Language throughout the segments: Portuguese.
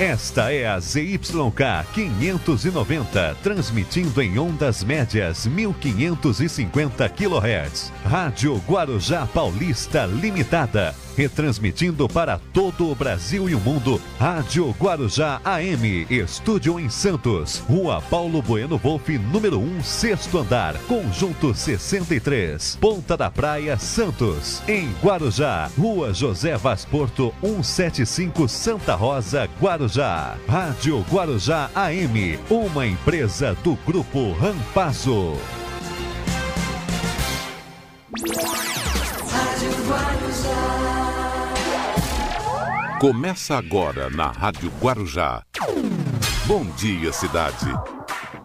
Esta é a ZYK 590, transmitindo em ondas médias 1550 kHz. Rádio Guarujá Paulista Limitada, retransmitindo para todo o Brasil e o mundo. Rádio Guarujá AM, estúdio em Santos, Rua Paulo Bueno Wolff, número 1, sexto andar, conjunto 63, Ponta da Praia, Santos. Em Guarujá, Rua José Vaz Porto, 175, Santa Rosa, Guarujá. Rádio Guarujá AM, uma empresa do Grupo Rampazo. Rádio Guarujá. Começa agora na Rádio Guarujá. Bom dia, cidade.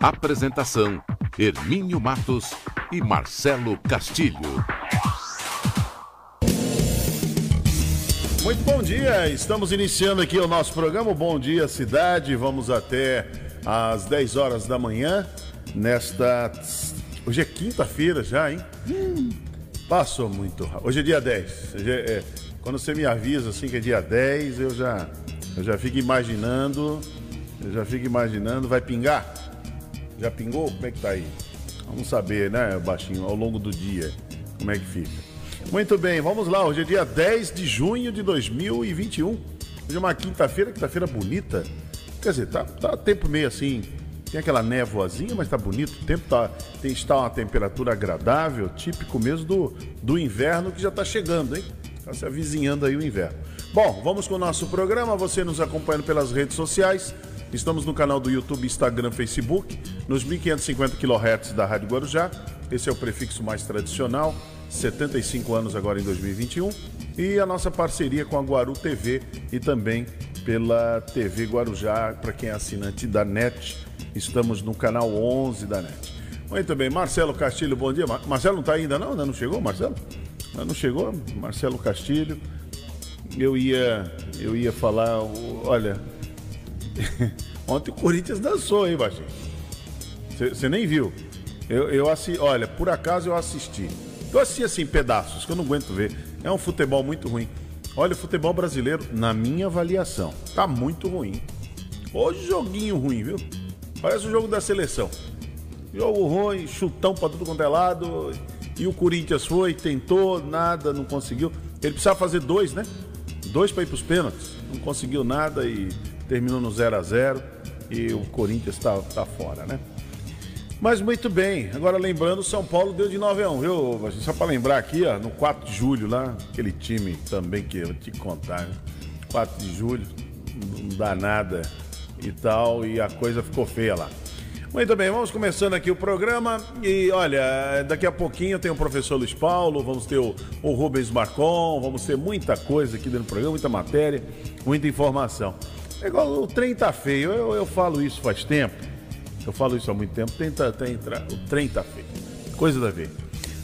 Apresentação: Hermínio Matos e Marcelo Castilho. Muito bom dia, estamos iniciando aqui o nosso programa Bom Dia Cidade. Vamos até às 10 horas da manhã, nesta. Hoje é quinta-feira já, hein? Passou muito rápido. Hoje é dia 10. Hoje é... é, Quando você me avisa assim que é dia 10, eu já, eu já fico imaginando. Eu já fico imaginando. Vai pingar? Já pingou? Como é que tá aí? Vamos saber, né, baixinho, ao longo do dia, como é que fica. Muito bem, vamos lá. Hoje é dia 10 de junho de 2021. Hoje é uma quinta-feira, quinta-feira bonita. Quer dizer, tá, tá tempo meio assim. Tem aquela névoazinha, mas tá bonito. O tempo tá, tem, está uma temperatura agradável, típico mesmo do, do inverno que já tá chegando, hein? Tá se avizinhando aí o inverno. Bom, vamos com o nosso programa. Você nos acompanhando pelas redes sociais. Estamos no canal do YouTube, Instagram, Facebook, nos 1550 kHz da Rádio Guarujá. Esse é o prefixo mais tradicional. 75 anos agora em 2021, e a nossa parceria com a Guaru TV e também pela TV Guarujá, para quem é assinante da NET. Estamos no canal 11 da NET. Muito bem, Marcelo Castilho, bom dia. Mar- Marcelo não está ainda não? Ainda não chegou, Marcelo? Ainda não chegou? Marcelo Castilho. Eu ia, eu ia falar, olha, ontem o Corinthians dançou, hein, Baixinho? Você nem viu. Eu, eu assi... Olha, por acaso eu assisti. Eu assisti assim, pedaços, que eu não aguento ver. É um futebol muito ruim. Olha, o futebol brasileiro, na minha avaliação, tá muito ruim. Hoje joguinho ruim, viu? Parece o jogo da seleção. Jogo ruim, chutão pra tudo quanto é lado. E o Corinthians foi, tentou, nada, não conseguiu. Ele precisava fazer dois, né? Dois pra ir pros pênaltis. Não conseguiu nada e terminou no 0 a 0 E o Corinthians tá, tá fora, né? Mas muito bem, agora lembrando, São Paulo deu de 9 a 1, viu? Só para lembrar aqui, ó, no 4 de julho lá, aquele time também que eu vou te contar, né? 4 de julho, não dá nada e tal, e a coisa ficou feia lá. Muito bem, vamos começando aqui o programa e olha, daqui a pouquinho tem o professor Luiz Paulo, vamos ter o, o Rubens Marcon, vamos ter muita coisa aqui dentro do programa, muita matéria, muita informação. É igual o trem tá feio, eu, eu falo isso faz tempo. Eu falo isso há muito tempo. Tenta, tenta, o trem tá feio. Coisa da ver.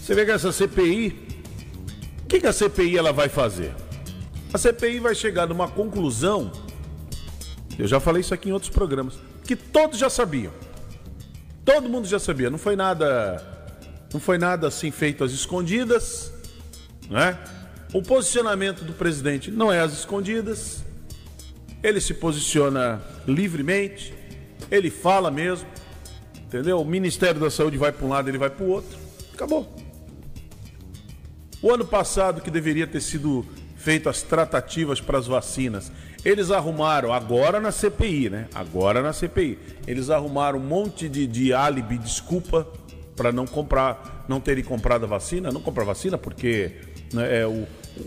Você vê que essa CPI. O que, que a CPI ela vai fazer? A CPI vai chegar numa conclusão. Eu já falei isso aqui em outros programas. Que todos já sabiam. Todo mundo já sabia. Não foi nada. Não foi nada assim feito às escondidas. Né? O posicionamento do presidente não é às escondidas. Ele se posiciona livremente. Ele fala mesmo, entendeu? O Ministério da Saúde vai para um lado, ele vai para o outro. Acabou. O ano passado, que deveria ter sido feito as tratativas para as vacinas, eles arrumaram, agora na CPI, né? Agora na CPI. Eles arrumaram um monte de, de álibi, desculpa, para não comprar, não terem comprado a vacina. Não comprar vacina porque né, é, o,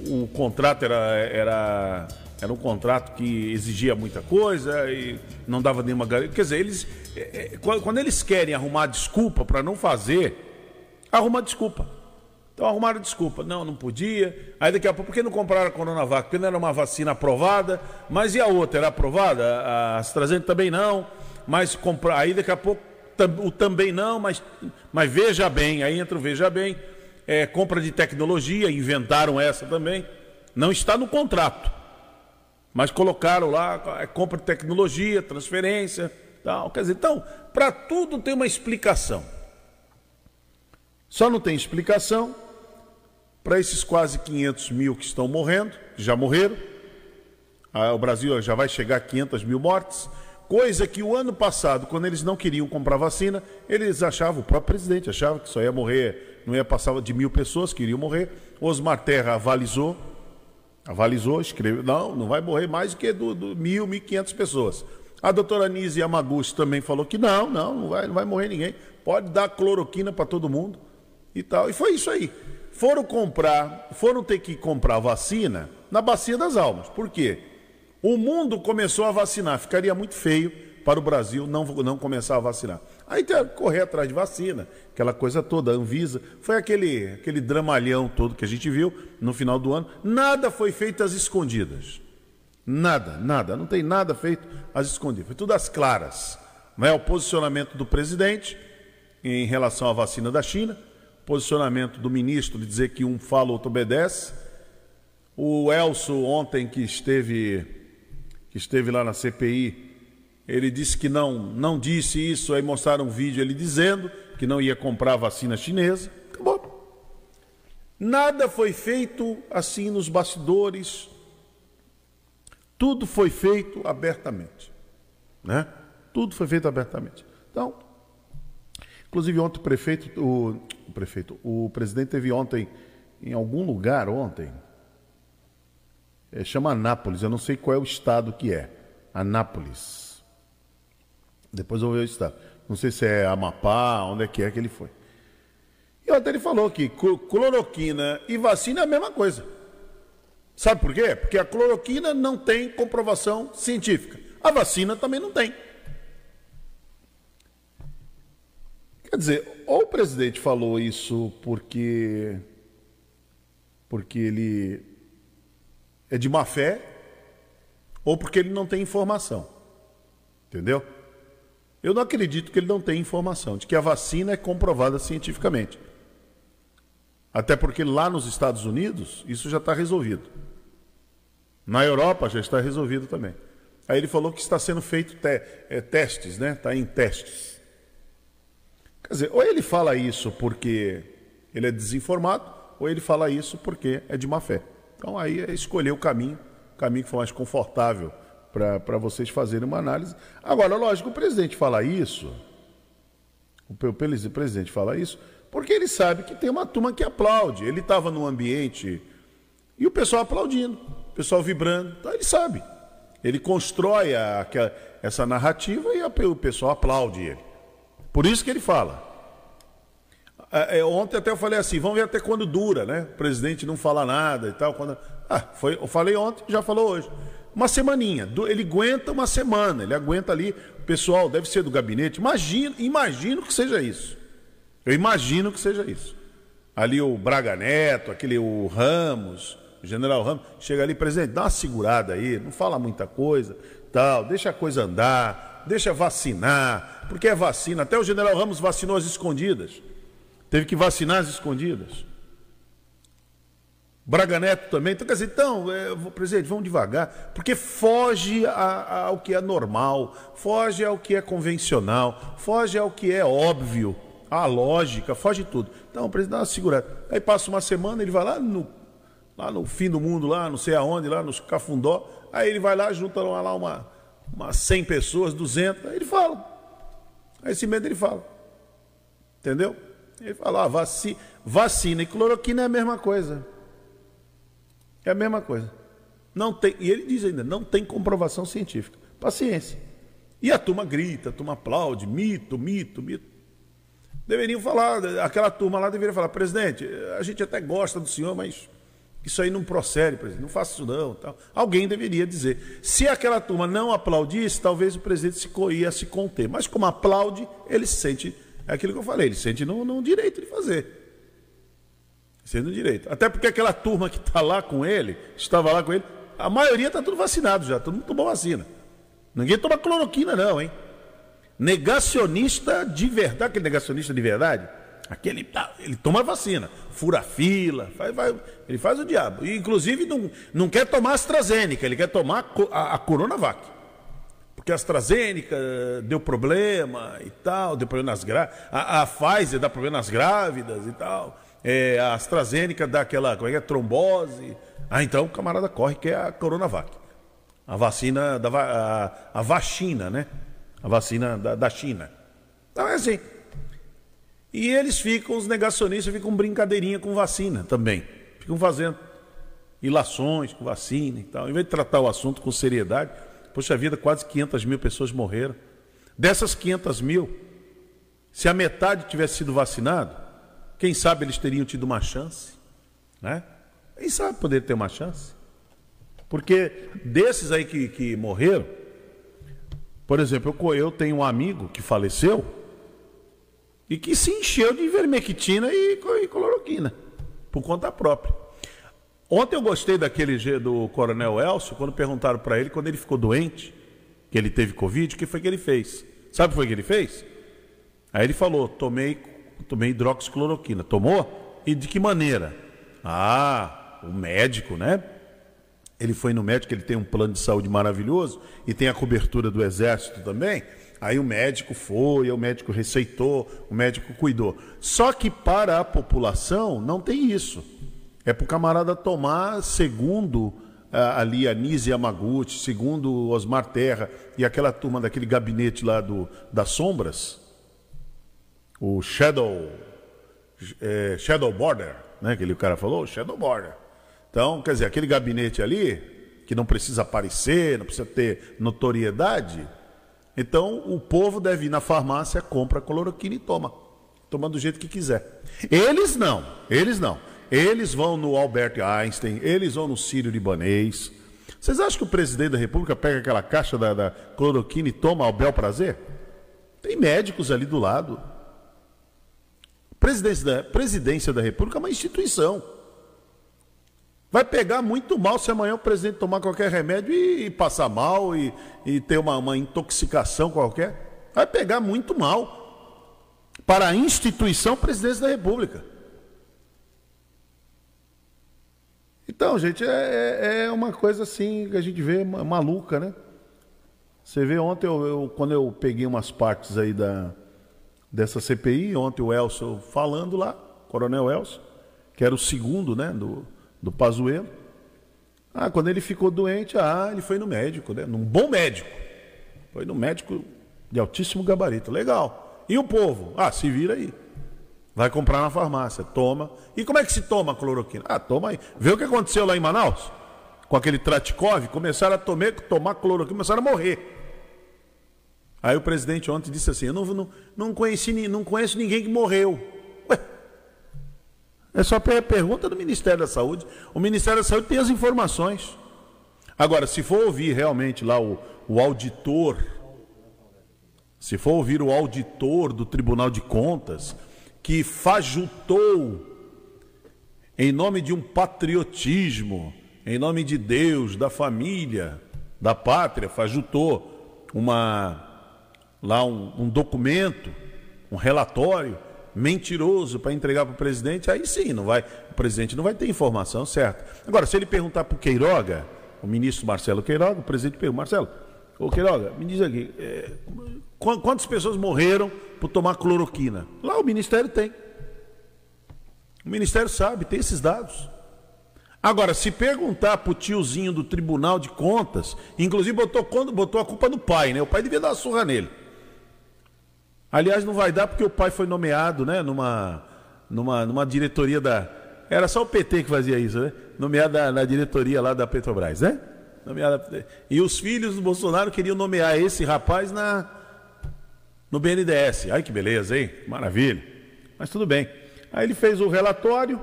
o contrato era, era era um contrato que exigia muita coisa e não dava nenhuma garantia. Quer dizer, eles, é, é, quando eles querem arrumar desculpa para não fazer, arruma desculpa. Então arrumaram desculpa. Não, não podia. Aí daqui a pouco, por que não compraram a Coronavac? Porque não era uma vacina aprovada. Mas e a outra? Era aprovada? A AstraZeneca também não. Mas comprar. Aí daqui a pouco o também não, mas, mas veja bem, aí entra o veja bem. É, compra de tecnologia, inventaram essa também. Não está no contrato. Mas colocaram lá, é, compra de tecnologia, transferência, tal. Quer dizer, então, para tudo tem uma explicação. Só não tem explicação para esses quase 500 mil que estão morrendo, que já morreram, Ah, o Brasil já vai chegar a 500 mil mortes. Coisa que o ano passado, quando eles não queriam comprar vacina, eles achavam, o próprio presidente achava que só ia morrer, não ia passar de mil pessoas que iriam morrer. Osmar Terra avalizou, avalizou, escreveu, não, não vai morrer mais do que do, do mil, mil quinhentas pessoas. A doutora Nise Yamaguchi também falou que não, não, não vai, não vai morrer ninguém. Pode dar cloroquina para todo mundo e tal. E foi isso aí. Foram comprar, foram ter que comprar vacina na Bacia das Almas. Por quê? O mundo começou a vacinar. Ficaria muito feio para o Brasil não, não começar a vacinar. Aí tem que correr atrás de vacina, aquela coisa toda, a Anvisa. Foi aquele, aquele dramalhão todo que a gente viu no final do ano. Nada foi feito às escondidas. Nada, nada. Não tem nada feito às escondidas. Foi tudo às claras. Não é o posicionamento do presidente em relação à vacina da China, posicionamento do ministro de dizer que um fala, outro obedece. O Elso ontem que esteve que esteve lá na CPI, ele disse que não, não disse isso, aí mostraram um vídeo ele dizendo que não ia comprar vacina chinesa. Acabou. Nada foi feito assim nos bastidores. Tudo foi feito abertamente, né? Tudo foi feito abertamente. Então, inclusive ontem o prefeito, o, o prefeito, o presidente teve ontem em algum lugar ontem, é, chama Anápolis, eu não sei qual é o estado que é. Anápolis. Depois eu vou ver o estado. Não sei se é Amapá, onde é que é que ele foi. E até ele falou que cloroquina e vacina é a mesma coisa. Sabe por quê? Porque a cloroquina não tem comprovação científica. A vacina também não tem. Quer dizer, ou o presidente falou isso porque porque ele é de má fé ou porque ele não tem informação. Entendeu? Eu não acredito que ele não tenha informação de que a vacina é comprovada cientificamente. Até porque lá nos Estados Unidos isso já está resolvido. Na Europa já está resolvido também. Aí ele falou que está sendo feito te é, testes, né? Está em testes. Quer dizer, ou ele fala isso porque ele é desinformado, ou ele fala isso porque é de má fé. Então aí é escolher o caminho, o caminho que for mais confortável para vocês fazerem uma análise. Agora, lógico, o presidente fala isso, o presidente fala isso, porque ele sabe que tem uma turma que aplaude. Ele estava num ambiente e o pessoal aplaudindo, o pessoal vibrando. Então ele sabe. Ele constrói a, a, essa narrativa e a, o pessoal aplaude ele. Por isso que ele fala. É, ontem até eu falei assim, vamos ver até quando dura, né? O presidente não fala nada e tal. Quando... Ah, foi, eu falei ontem, já falou hoje. Uma semaninha. Ele aguenta uma semana, ele aguenta ali. O pessoal deve ser do gabinete. Imagino, imagino que seja isso. Eu imagino que seja isso. Ali o Braga Neto, aquele o Ramos, o general Ramos, chega ali, presidente, dá uma segurada aí, não fala muita coisa, tal, deixa a coisa andar, deixa vacinar, porque é vacina. Até o general Ramos vacinou as escondidas. Teve que vacinar as escondidas. Braga Neto também. Então, quer dizer, então, é, presidente, vamos devagar, porque foge ao que é normal, foge ao que é convencional, foge ao que é óbvio, a lógica, foge tudo. Então, o presidente dá uma segurada. Aí passa uma semana, ele vai lá no, lá no fim do mundo, lá não sei aonde, lá nos Cafundó, aí ele vai lá, junta lá uma, uma 100 pessoas, 200, aí ele fala. Aí esse medo ele fala. Entendeu? Ele fala, ah, vaci, vacina e cloroquina é a mesma coisa. É a mesma coisa. Não tem, e ele diz ainda, não tem comprovação científica. Paciência. E a turma grita, a turma aplaude, mito, mito, mito. Deveriam falar, aquela turma lá deveria falar, presidente, a gente até gosta do senhor, mas isso aí não procede, presidente, não faça isso não. Tal. Alguém deveria dizer. Se aquela turma não aplaudisse, talvez o presidente se ia se conter. Mas como aplaude, ele se sente é aquilo que eu falei, ele sente no, no direito de fazer. Sendo direito. Até porque aquela turma que está lá com ele, estava lá com ele, a maioria está tudo vacinado já, todo mundo tomou vacina. Ninguém toma cloroquina, não, hein? Negacionista de verdade, aquele negacionista de verdade, aquele ele toma vacina, fura fila, faz, vai, ele faz o diabo. E, inclusive não, não quer tomar AstraZeneca, ele quer tomar a, a Coronavac. Porque a AstraZeneca deu problema e tal, deu problema nas grávidas. A, a Pfizer dá problema nas grávidas e tal. É, a AstraZeneca dá aquela como é é, trombose. Ah, então o camarada corre que é a Coronavac. A vacina da a, a vacina, né? A vacina da, da China. Então é assim. E eles ficam, os negacionistas ficam brincadeirinha com vacina também. Ficam fazendo ilações com vacina e tal. Em vez de tratar o assunto com seriedade, poxa vida, quase 500 mil pessoas morreram. Dessas 500 mil, se a metade tivesse sido vacinado, quem sabe eles teriam tido uma chance, né? Quem sabe poder ter uma chance? Porque desses aí que, que morreram, por exemplo, eu, eu tenho um amigo que faleceu e que se encheu de ivermectina e, e cloroquina, por conta própria. Ontem eu gostei daquele do Coronel Elcio, quando perguntaram para ele, quando ele ficou doente, que ele teve Covid, o que foi que ele fez? Sabe o que foi que ele fez? Aí ele falou: tomei, tomei hidroxicloroquina. Tomou? E de que maneira? Ah, o médico, né? Ele foi no médico, ele tem um plano de saúde maravilhoso e tem a cobertura do exército também. Aí o médico foi, o médico receitou, o médico cuidou. Só que para a população não tem isso. É para o camarada tomar, segundo ah, ali a Nise Yamaguchi, segundo Osmar Terra e aquela turma daquele gabinete lá do, das sombras, o Shadow, é, Shadow Border, né, que o cara falou, Shadow Border. Então, quer dizer, aquele gabinete ali, que não precisa aparecer, não precisa ter notoriedade, então o povo deve ir na farmácia, compra cloroquina e toma. Toma do jeito que quiser. Eles não, eles não. Eles vão no Albert Einstein, eles vão no Sírio Libanês. Vocês acham que o presidente da República pega aquela caixa da, da cloroquina e toma ao bel prazer? Tem médicos ali do lado. Presidência da, presidência da República é uma instituição. Vai pegar muito mal se amanhã o presidente tomar qualquer remédio e, e passar mal e, e ter uma, uma intoxicação qualquer. Vai pegar muito mal para a instituição presidência da República. Então, gente, é, é, é, uma coisa assim que a gente vê maluca, né? Você vê ontem, eu, eu, quando eu peguei umas partes aí da, dessa CPI, ontem o Elcio falando lá, Coronel Elcio, que era o segundo, né, do, do Pazuello. Ah, quando ele ficou doente, ah, ele foi no médico, né? Num bom médico. Foi no médico de altíssimo gabarito. Legal. E o povo? Ah, se vira aí. Vai comprar na farmácia, toma. E como é que se toma a cloroquina? Ah, toma aí. Vê o que aconteceu lá em Manaus? Com aquele Tratikov, começaram a tomar, tomar cloroquina, começaram a morrer. Aí o presidente ontem disse assim: Eu não, não, não, conheci, não conheço ninguém que morreu. Ué, é só pergunta do Ministério da Saúde. O Ministério da Saúde tem as informações. Agora, se for ouvir realmente lá o, o auditor, se for ouvir o auditor do Tribunal de Contas, que fajutou em nome de um patriotismo, em nome de Deus, da família, da pátria, fajutou uma lá um, um documento, um relatório mentiroso para entregar para o presidente, aí sim, não vai, o presidente não vai ter informação certa. Agora, se ele perguntar para o Queiroga, o ministro Marcelo Queiroga, o presidente pergunta, Marcelo, ô Queiroga, me diz aqui, é, quantas pessoas morreram por tomar cloroquina? Lá o Ministério tem. O Ministério sabe, tem esses dados. Agora, se perguntar para o tiozinho do Tribunal de Contas, inclusive botou, botou a culpa no pai, né? O pai devia dar uma surra nele. Aliás, não vai dar porque o pai foi nomeado, né? Numa, numa, numa diretoria da. Era só o PT que fazia isso, né? Nomeado na, diretoria lá da Petrobras, né? Nomeado, e os filhos do Bolsonaro queriam nomear esse rapaz na, no BNDES. Ai que beleza, hein? Maravilha. Mas tudo bem. Aí ele fez o relatório,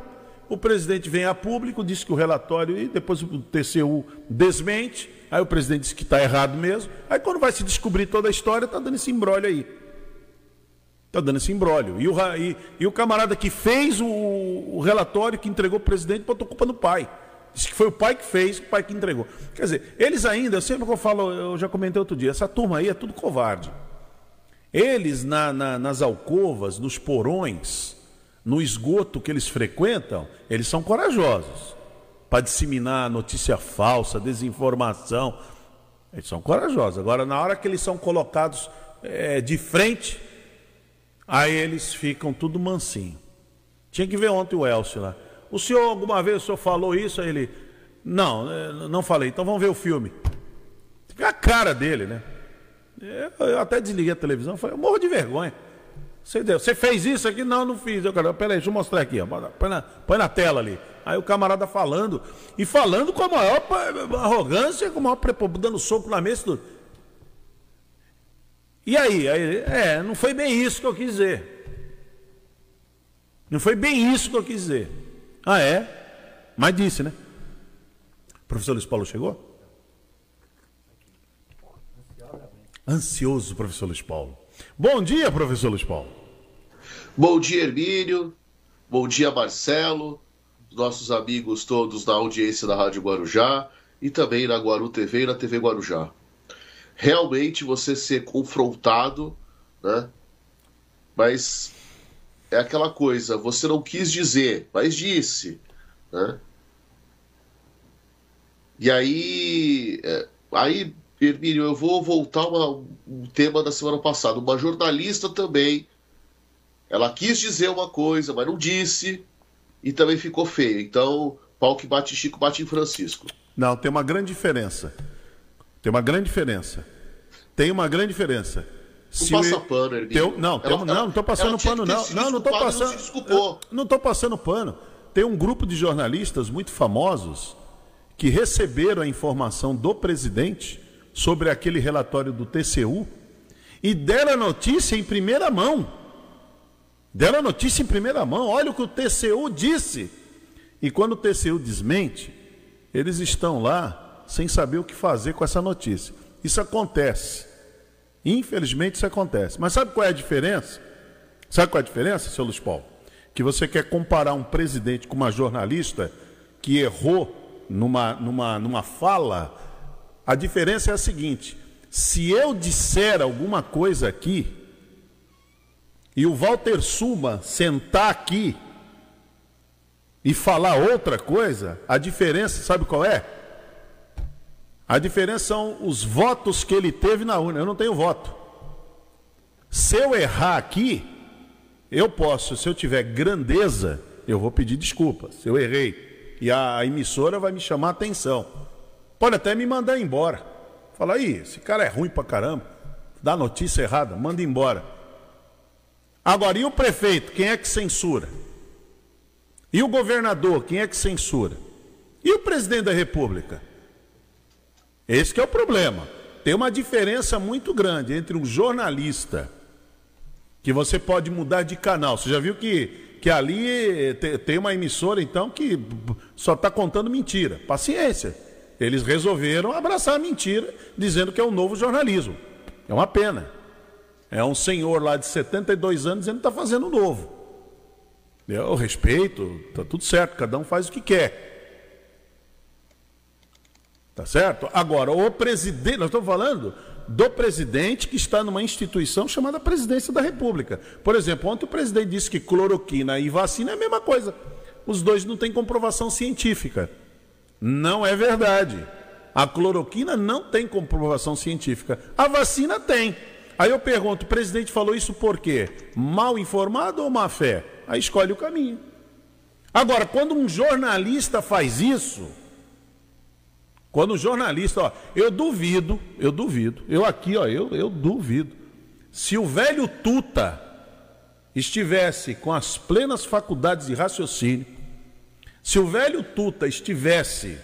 o presidente vem a público, disse que o relatório, e depois o TCU desmente, aí o presidente disse que está errado mesmo. Aí quando vai se descobrir toda a história, está dando esse embrólio aí. Está dando esse embrólio. E o, e, e o camarada que fez o, o relatório, que entregou o presidente, botou culpa no pai. Disse que foi o pai que fez, o pai que entregou. Quer dizer, eles ainda, sempre que eu falo, eu já comentei outro dia, essa turma aí é tudo covarde. Eles, na, na, nas alcovas, nos porões, no esgoto que eles frequentam, eles são corajosos para disseminar notícia falsa, desinformação. Eles são corajosos. Agora, na hora que eles são colocados é, de frente, aí eles ficam tudo mansinho. Tinha que ver ontem o Elcio lá. O senhor, alguma vez, o senhor falou isso? Aí ele, não, é, não falei. Então vamos ver o filme. a cara dele, né? Eu, até desliguei a televisão, falei, eu morro de vergonha. Você, deu, você fez isso aqui? Não, não fiz. Eu, cara, peraí, deixa eu mostrar aqui. Ó. Põe, na, põe na tela ali. Aí o camarada falando, e falando com a maior arrogância, com a maior dando soco na mesa tudo. E aí, aí? É, não foi bem isso que eu quis dizer. Não foi bem isso que eu quis dizer. Ah, é? Mas disse, né? O professor Luiz Paulo chegou? Ansioso, professor Luiz Paulo. Bom dia, professor Luiz Paulo. Bom dia, Hermínio. Bom dia, Marcelo. Nossos amigos todos na audiência da Rádio Guarujá e também na Guaru TV e na TV Guarujá. Realmente você ser confrontado, né? Mas é aquela coisa, você não quis dizer, mas disse, né? E aí, é, aí Hermínio, eu vou voltar uma, um tema da semana passada. Uma jornalista também, ela quis dizer uma coisa, mas não disse, e também ficou feio. Então, pau que bate Chico, bate em Francisco. Não, tem uma grande diferença. Tem uma grande diferença. Tem uma grande diferença. Se não passa pano, Hermínio. Tem, não, tem, ela, não, não estou passando pano, não. Não, não estou passando. Não, não estou passando pano. Tem um grupo de jornalistas muito famosos que receberam a informação do presidente sobre aquele relatório do TCU e deram a notícia em primeira mão. Deram a notícia em primeira mão. Olha o que o TCU disse. E quando o TCU desmente, eles estão lá sem saber o que fazer com essa notícia. Isso acontece. Infelizmente isso acontece. Mas sabe qual é a diferença? Sabe qual é a diferença, seu Luiz Paulo? Que você quer comparar um presidente com uma jornalista que errou numa, numa, numa fala a diferença é a seguinte: se eu disser alguma coisa aqui e o Walter Suma sentar aqui e falar outra coisa, a diferença, sabe qual é? A diferença são os votos que ele teve na urna. Eu não tenho voto. Se eu errar aqui, eu posso, se eu tiver grandeza, eu vou pedir desculpa. Se eu errei. E a emissora vai me chamar a atenção. Pode até me mandar embora. Fala aí, esse cara é ruim pra caramba. Dá notícia errada, manda embora. Agora, e o prefeito? Quem é que censura? E o governador? Quem é que censura? E o presidente da república? Esse é o problema. Tem uma diferença muito grande entre um jornalista que você pode mudar de canal. Você já viu que, que ali tem uma emissora, então, que só está contando mentira. Paciência. Eles resolveram abraçar a mentira, dizendo que é um novo jornalismo. É uma pena. É um senhor lá de 72 anos dizendo que está fazendo novo. Eu respeito, está tudo certo, cada um faz o que quer. Tá certo? Agora, o presidente, nós estamos falando do presidente que está numa instituição chamada Presidência da República. Por exemplo, ontem o presidente disse que cloroquina e vacina é a mesma coisa. Os dois não têm comprovação científica. Não é verdade. A cloroquina não tem comprovação científica. A vacina tem. Aí eu pergunto, o presidente falou isso por quê? Mal informado ou má fé? Aí escolhe o caminho. Agora, quando um jornalista faz isso, quando um jornalista, ó, eu duvido, eu duvido, eu aqui, ó, eu, eu duvido. Se o velho Tuta estivesse com as plenas faculdades de raciocínio, se o velho Tuta estivesse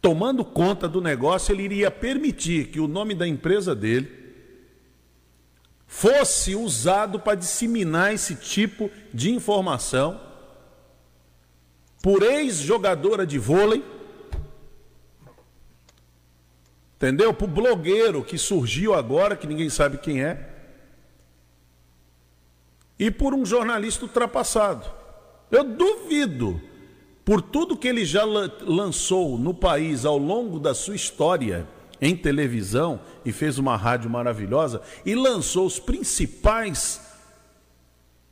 tomando conta do negócio, ele iria permitir que o nome da empresa dele fosse usado para disseminar esse tipo de informação por ex-jogadora de vôlei, entendeu? Por blogueiro que surgiu agora, que ninguém sabe quem é, e por um jornalista ultrapassado. Eu duvido por tudo que ele já lançou no país ao longo da sua história em televisão e fez uma rádio maravilhosa e lançou os principais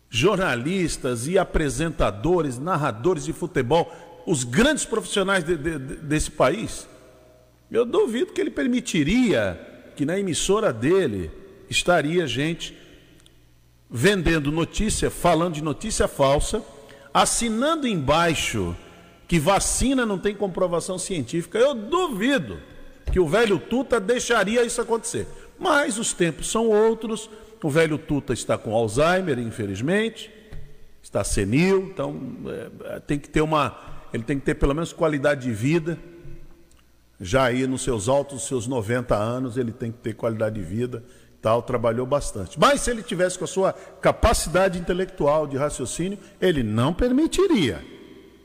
jornalistas e apresentadores, narradores de futebol, os grandes profissionais de, de, desse país. Eu duvido que ele permitiria que na emissora dele estaria gente vendendo notícia, falando de notícia falsa, assinando embaixo que vacina não tem comprovação científica. Eu duvido que o velho Tuta deixaria isso acontecer. Mas os tempos são outros. O velho Tuta está com Alzheimer, infelizmente, está senil, então é, tem que ter uma, ele tem que ter pelo menos qualidade de vida. Já aí nos seus altos, seus 90 anos, ele tem que ter qualidade de vida, tal, trabalhou bastante. Mas se ele tivesse com a sua capacidade intelectual de raciocínio, ele não permitiria.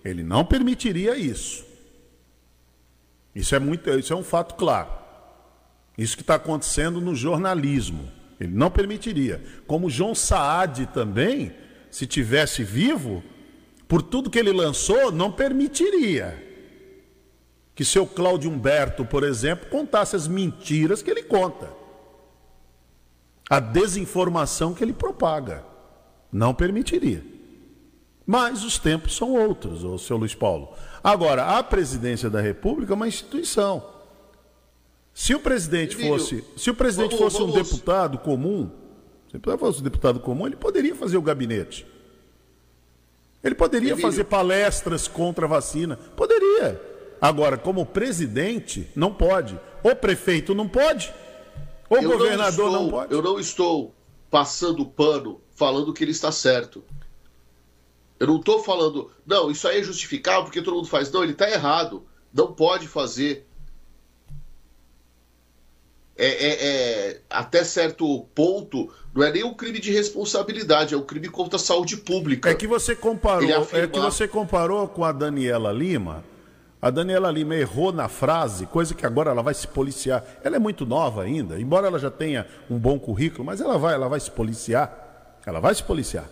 Ele não permitiria isso. Isso é muito, isso é um fato claro. Isso que está acontecendo no jornalismo. Ele não permitiria. Como João Saad também, se tivesse vivo, por tudo que ele lançou, não permitiria que seu Cláudio Humberto, por exemplo, contasse as mentiras que ele conta. A desinformação que ele propaga. Não permitiria. Mas os tempos são outros, o seu Luiz Paulo. Agora, a presidência da República é uma instituição. Se o presidente fosse, se o presidente vamos, fosse um vamos. deputado comum, se ele fosse um deputado comum, ele poderia fazer o gabinete. Ele poderia Emílio. fazer palestras contra a vacina. Poderia. Agora, como presidente, não pode. O prefeito não pode. O Eu governador não, não, estou, pode. Eu não estou passando pano falando que ele está certo. Eu não estou falando, não, isso aí é justificável porque todo mundo faz. Não, ele está errado. Não pode fazer. É, é- é- até certo ponto, não é nem um crime de responsabilidade, é um crime contra a saúde pública. É que você comparou, é que você comparou com a Daniela Lima. A Daniela Lima errou na frase, coisa que agora ela vai se policiar. Ela é muito nova ainda, embora ela já tenha um bom currículo, mas ela vai, ela vai se policiar. Ela vai se policiar.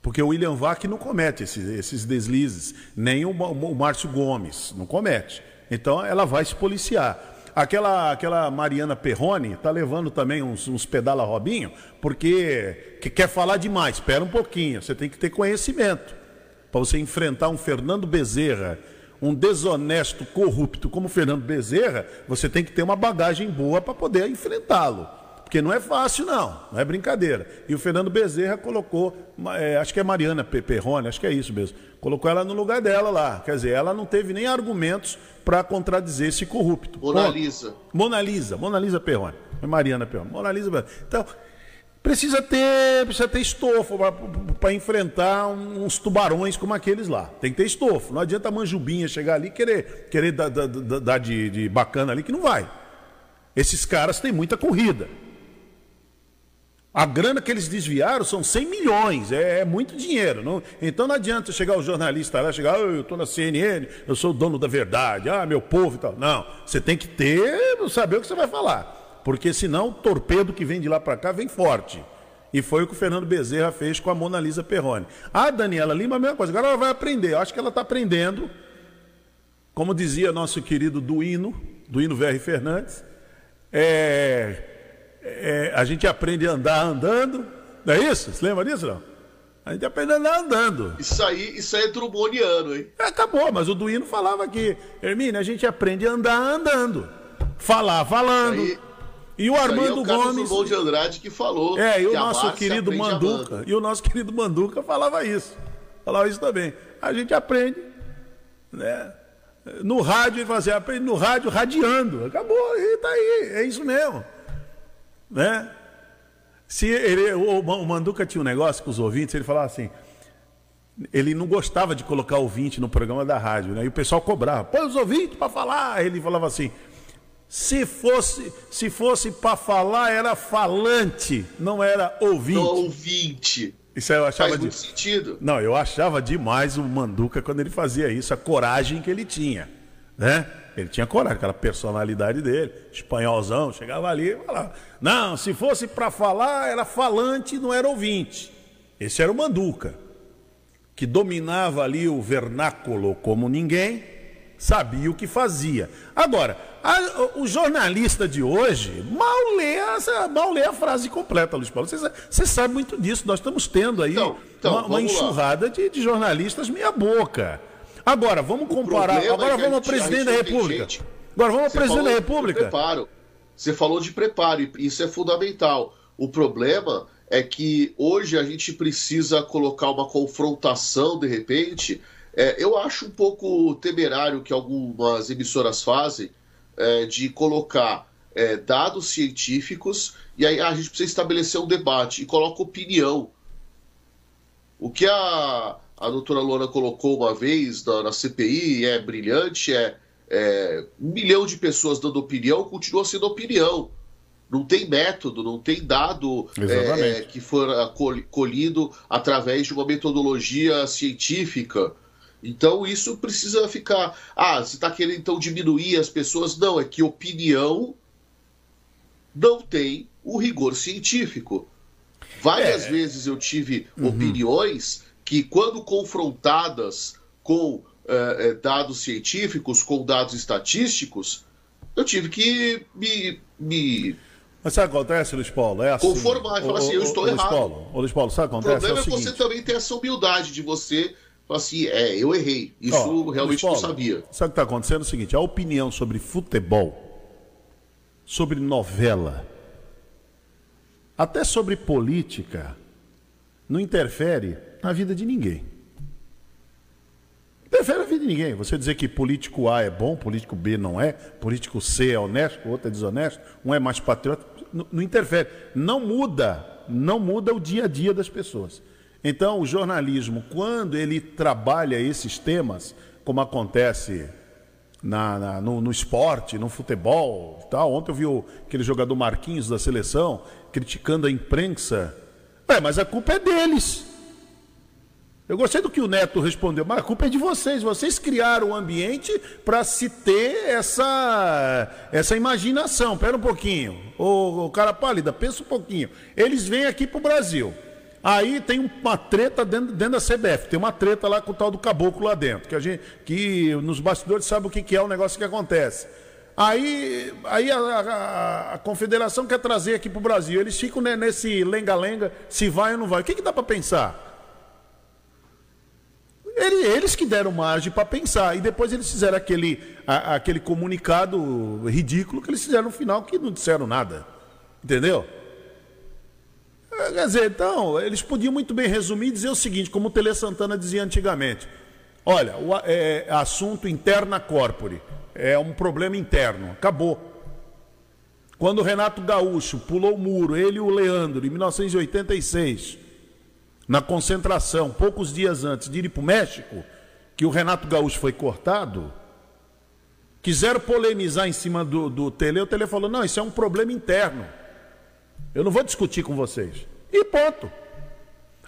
Porque o William Vac não comete esses, esses deslizes, nem o, Ma- o Márcio Gomes não comete. Então ela vai se policiar. Aquela, aquela Mariana Perrone está levando também uns, uns pedala Robinho, porque que quer falar demais. Espera um pouquinho, você tem que ter conhecimento. Para você enfrentar um Fernando Bezerra, um desonesto corrupto como Fernando Bezerra, você tem que ter uma bagagem boa para poder enfrentá-lo. Porque não é fácil, não. Não é brincadeira. E o Fernando Bezerra colocou, é, acho que é Mariana Pe- Perrone, acho que é isso mesmo. Colocou ela no lugar dela lá. Quer dizer, ela não teve nem argumentos para contradizer esse corrupto. Mona Ponto. Lisa. Mona Lisa, Mona Lisa Perrone. É Mariana Perrone. Mona Lisa Perrone. Então, precisa ter, precisa ter estofo para enfrentar uns tubarões como aqueles lá. Tem que ter estofo. Não adianta a manjubinha chegar ali e querer, querer dar, dar- dar- de, de bacana ali, que não vai. Esses caras têm muita corrida. A grana que eles desviaram são 100 milhões, é, é muito dinheiro. não- então não adianta chegar o jornalista lá, chegar, "Ah, eu estou na CNN, eu sou o dono da verdade, ah, meu povo e tal. Não, você tem que ter, saber o que você vai falar. Porque senão o torpedo que vem de lá para cá vem forte. E foi o que o Fernando Bezerra fez com a Mona Lisa Perrone. A Daniela Lima, a mesma coisa. Agora ela vai aprender. Eu acho que ela está aprendendo. Como dizia nosso querido Duíno, Duíno VR Fernandes, é, é, a gente aprende a andar andando. Não é isso? Você lembra disso, não? A gente aprende a andar andando. Isso aí, isso aí é drummoniano, hein? Acabou, mas o Duíno falava aqui, Hermínio, a gente aprende a andar andando. Falar falando. Aí- e o aí é Armando o Gomes. Drummond de Andrade que falou. É, e o que nosso querido Manduca. E o nosso querido Manduca falava isso. Falava isso também. A gente aprende, né? No rádio, ele fala assim, aprende no rádio radiando. Acabou, e tá aí, é isso mesmo. Né? Se ele, o, o Manduca tinha um negócio com os ouvintes, ele falava assim, ele não gostava de colocar ouvinte no programa da rádio, né? E o pessoal cobrava, põe os ouvintes para falar. Ele falava assim, se fosse, se fosse para falar, era falante, não era ouvinte. Não, ouvinte. Isso eu achava Faz de... muito sentido. Não, eu achava demais o Manduca quando ele fazia isso, a coragem que ele tinha, né? Ele tinha coragem, aquela personalidade dele, espanholzão, chegava ali e falava: "Não, se fosse para falar, era falante, não era ouvinte". Esse era o Manduca, que dominava ali o vernáculo como ninguém, sabia o que fazia. Agora, a- o jornalista de hoje mal lê, essa- mal lê a frase completa, Luiz Paulo. Você, sa- você sabe muito disso. Nós estamos tendo aí Então, então, uma, uma enxurrada de, de jornalistas meia boca. Agora, vamos comparar. Agora é que a vamos ao a presidente da República. Agora vamos ao presidente da República. preparo. Você falou de preparo, e isso é fundamental. O problema é que hoje a gente precisa colocar uma confrontação, de repente. É, eu acho um pouco temerário que algumas emissoras fazem, é, de colocar é, dados científicos e aí a gente precisa estabelecer um debate e coloca opinião. O que a, a doutora Luana colocou uma vez na, na CPI é brilhante, é, é, um milhão de pessoas dando opinião, continua sendo opinião. Não tem método, não tem dado é, que for colhido através de uma metodologia científica. Então isso precisa ficar. Ah, você está querendo então diminuir as pessoas? Não, é que opinião não tem o rigor científico. Várias é. vezes eu tive uhum. opiniões que, quando confrontadas com é, dados científicos, com dados estatísticos, eu tive que me. me Mas sabe o que acontece, Luiz Paulo? É assim. Conformar e falar assim, eu estou Luiz errado. Paulo, Luiz Paulo, sabe o que acontece? O problema é, é você também ter essa humildade de você falar assim, é, eu errei. Isso Ó, realmente Paulo, não sabia. Sabe o que está acontecendo? É o seguinte, a opinião sobre futebol, sobre novela, até sobre política, não interfere na vida de ninguém. Interfere na vida de ninguém. Você dizer que político A é bom, político B não é, político C é honesto, o outro é desonesto, um é mais patriota, não, não interfere. Não muda, não muda o dia a dia das pessoas. Então, o jornalismo, quando ele trabalha esses temas, como acontece na, na, no, no, esporte, no futebol, tal. Ontem eu vi o, aquele jogador Marquinhos da seleção criticando a imprensa. É, mas a culpa é deles. Eu gostei do que o Neto respondeu, mas a culpa é de vocês. Vocês criaram o um ambiente para se ter essa, essa imaginação. Pera um pouquinho. O, cara pálida, pensa um pouquinho. Eles vêm aqui para o Brasil. Aí tem uma treta dentro, dentro da CBF, tem uma treta lá com o tal do caboclo lá dentro, que a gente, que nos bastidores sabe o que, que é o negócio que acontece. Aí, aí a, a, a confederação quer trazer aqui para o Brasil, eles ficam né, nesse lenga-lenga, se vai ou não vai. O que, que dá para pensar? Eles que deram margem para pensar. E depois eles fizeram aquele, a, aquele comunicado ridículo que eles fizeram no final, que não disseram nada. Entendeu? Quer dizer, então, eles podiam muito bem resumir e dizer o seguinte, como o Tele Santana dizia antigamente. Olha, o é, assunto interna corpore. É um problema interno. Acabou. Quando o Renato Gaúcho pulou o muro, ele e o Leandro, em 1986, na concentração, poucos dias antes de ir para o México, que o Renato Gaúcho foi cortado, quiseram polemizar em cima do, do Tele, o Tele falou: não, isso é um problema interno. Eu não vou discutir com vocês. E ponto.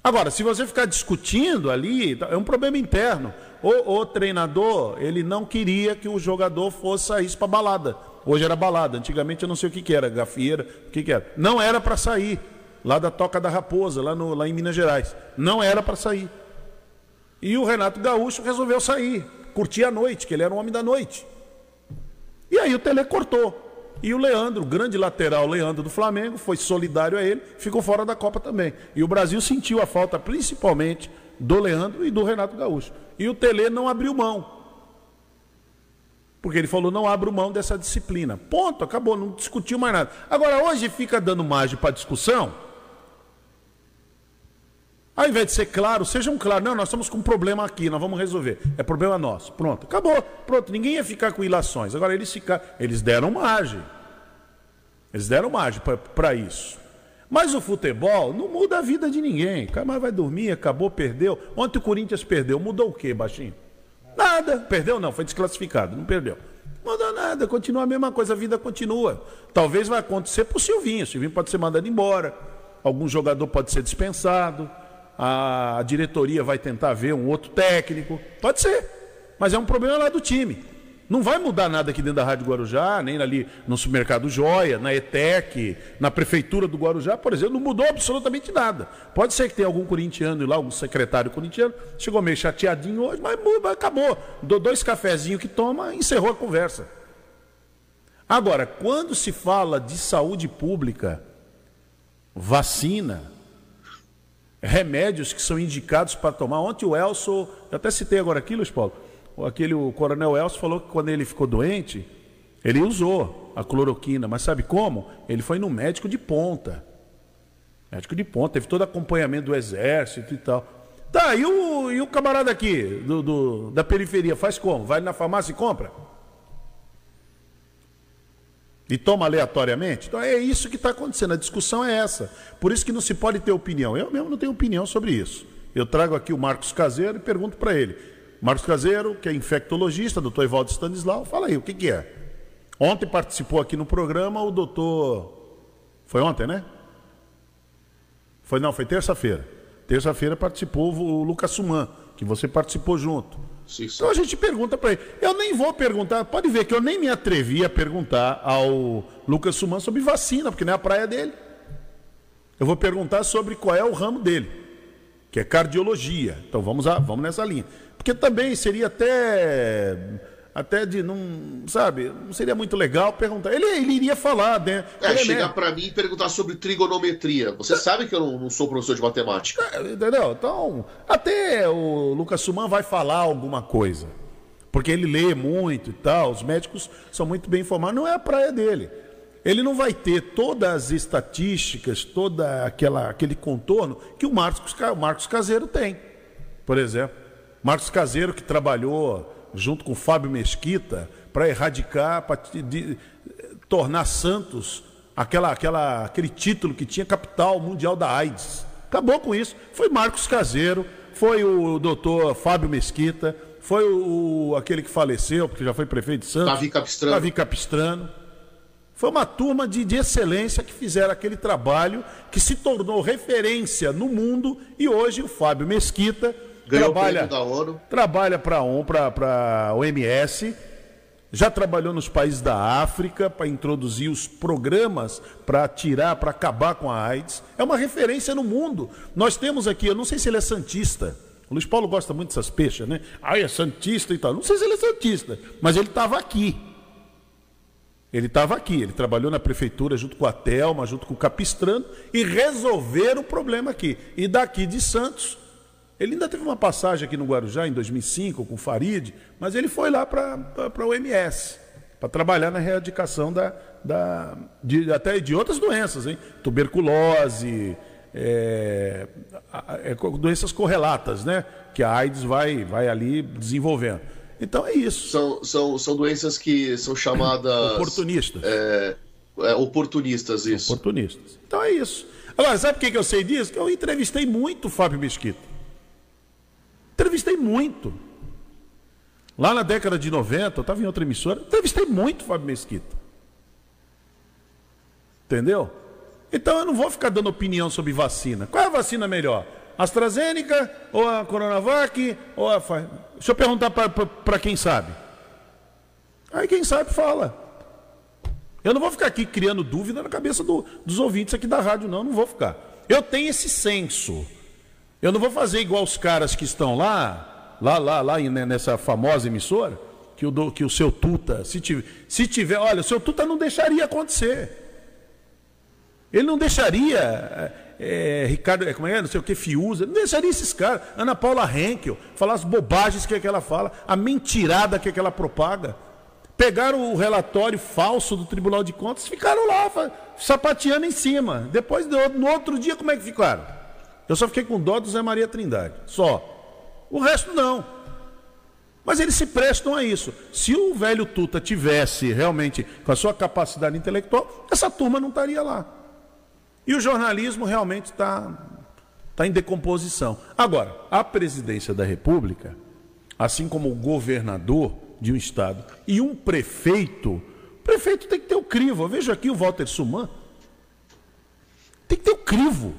Agora, se você ficar discutindo ali, tá, é um problema interno. O, o treinador, ele não queria que o jogador fosse sair para balada. Hoje era balada, antigamente eu não sei o que, que era, gafieira, o que, que era. Não era para sair, lá da Toca da Raposa, lá, no, lá em Minas Gerais. Não era para sair. E o Renato Gaúcho resolveu sair, curtir a noite, que ele era um homem da noite. E aí o Tele cortou. E o Leandro, o grande lateral Leandro do Flamengo, foi solidário a ele, ficou fora da Copa também. E o Brasil sentiu a falta principalmente do Leandro e do Renato Gaúcho. E o Tele não abriu mão. Porque ele falou, não abro mão dessa disciplina. Ponto, acabou, não discutiu mais nada. Agora, hoje fica dando margem para discussão. Ao invés de ser claro, sejam claros. Não, nós estamos com um problema aqui, nós vamos resolver. É problema nosso. Pronto, acabou. Pronto, ninguém ia ficar com ilações. Agora eles ficaram, eles deram margem. Eles deram margem para isso. Mas o futebol não muda a vida de ninguém. O cara vai dormir, acabou, perdeu. Ontem o Corinthians perdeu. Mudou o quê, baixinho? Nada. Perdeu não, foi desclassificado, não perdeu. Não mudou nada, continua a mesma coisa, a vida continua. Talvez vai acontecer para o Silvinho. O Silvinho pode ser mandado embora. Algum jogador pode ser dispensado a diretoria vai tentar ver um outro técnico. Pode ser, mas é um problema lá do time. Não vai mudar nada aqui dentro da Rádio Guarujá, nem ali no supermercado Joia, na ETEC, na prefeitura do Guarujá, por exemplo, não mudou absolutamente nada. Pode ser que tenha algum corintiano lá, algum secretário corintiano, chegou meio chateadinho hoje, mas acabou. Dou dois cafezinhos que toma, encerrou a conversa. Agora, quando se fala de saúde pública, vacina, remédios que são indicados para tomar. Ontem o Elso, eu até citei agora aqui, Luiz Paulo, aquele, o coronel Elso falou que quando ele ficou doente, ele usou a cloroquina, mas sabe como? Ele foi no médico de ponta. Médico de ponta, teve todo acompanhamento do exército e tal. Tá, e o, e o camarada aqui, do, do, da periferia, faz como? Vai na farmácia e compra? E toma aleatoriamente? Então é isso que está acontecendo, a discussão é essa. Por isso que não se pode ter opinião. Eu mesmo não tenho opinião sobre isso. Eu trago aqui o Marcos Caseiro e pergunto para ele. Marcos Caseiro, que é infectologista, doutor Ivaldo Stanislau, fala aí, o que, que é? Ontem participou aqui no programa o doutor. Foi ontem, né? Foi não, foi terça-feira. Terça-feira participou o Lucas Suman, que você participou junto. Sim, sim. Então a gente pergunta para ele. Eu nem vou perguntar, pode ver que eu nem me atrevi a perguntar ao Lucas Suman sobre vacina, porque não é a praia dele. Eu vou perguntar sobre qual é o ramo dele, que é cardiologia. Então vamos, a, vamos nessa linha. Porque também seria até até de não, sabe, não seria muito legal perguntar. Ele, ele iria falar, né? É, é chegar para mim e perguntar sobre trigonometria. Você é. sabe que eu não, não, sou professor de matemática. É, entendeu? Então, até o Lucas Suman vai falar alguma coisa. Porque ele lê muito e tal, os médicos são muito bem informados, não é a praia dele. Ele não vai ter todas as estatísticas, toda aquela aquele contorno que o Marcos, o Marcos Caseiro tem. Por exemplo, Marcos Caseiro que trabalhou junto com Fábio Mesquita, para erradicar, para tornar Santos aquela, aquela, aquele título que tinha capital mundial da AIDS. Acabou com isso. Foi Marcos Caseiro, foi o doutor Fábio Mesquita, foi o, aquele que faleceu, porque já foi prefeito de Santos. Davi Capistrano. Davi Capistrano. Foi uma turma de, de excelência que fizeram aquele trabalho que se tornou referência no mundo e hoje o Fábio Mesquita Ganhou trabalha, da ONU. Trabalha para a OMS, já trabalhou nos países da África para introduzir os programas para tirar, para acabar com a AIDS. É uma referência no mundo. Nós temos aqui, eu não sei se ele é santista. O Luiz Paulo gosta muito dessas peixes, né? Ah, é santista e tal. Não sei se ele é santista, mas ele estava aqui. Ele estava aqui, ele trabalhou na prefeitura junto com a Telma, junto com o Capistrano e resolveram o problema aqui. E daqui de Santos, ele ainda teve uma passagem aqui no Guarujá em 2005 com o Farid, mas ele foi lá para a OMS, para trabalhar na erradicação da, da, de, até de outras doenças, hein? tuberculose, é, é, doenças correlatas, né? que a AIDS vai, vai ali desenvolvendo. Então é isso. São, são, são doenças que são chamadas. Oportunistas. É, é, oportunistas, isso. Oportunistas. Então é isso. Agora, sabe por que eu sei disso? Que eu entrevistei muito o Fábio Mesquita. Entrevistei muito. Lá na década de 90, eu estava em outra emissora, entrevistei muito Fábio Mesquita. Entendeu? Então eu não vou ficar dando opinião sobre vacina. Qual é a vacina melhor? AstraZeneca ou a Coronavac? Ou a... Deixa eu perguntar para quem sabe. Aí quem sabe fala. Eu não vou ficar aqui criando dúvida na cabeça do, dos ouvintes aqui da rádio, não. Não vou ficar. Eu tenho esse senso. Eu não vou fazer igual os caras que estão lá, lá, lá, lá né, nessa famosa emissora, que o, que o seu Tuta, se tiver, se tiver, olha, o seu Tuta não deixaria acontecer. Ele não deixaria é, é Ricardo, é, como é, não sei o que, Fiuza, não deixaria esses caras, Ana Paula Henkel, falar as bobagens que, é que ela fala, a mentirada que, é que ela propaga. Pegaram o relatório falso do Tribunal de Contas, ficaram lá, sapateando em cima. Depois, no outro dia, como é que ficaram? Eu só fiquei com dó do Zé Maria Trindade. Só. O resto não. Mas eles se prestam a isso. Se o velho Tuta tivesse realmente com a sua capacidade intelectual, essa turma não estaria lá. E o jornalismo realmente está tá em decomposição. Agora, a presidência da República, assim como o governador de um estado e um prefeito, prefeito tem que ter o crivo. Eu vejo aqui o Walter Suman. Tem que ter o crivo.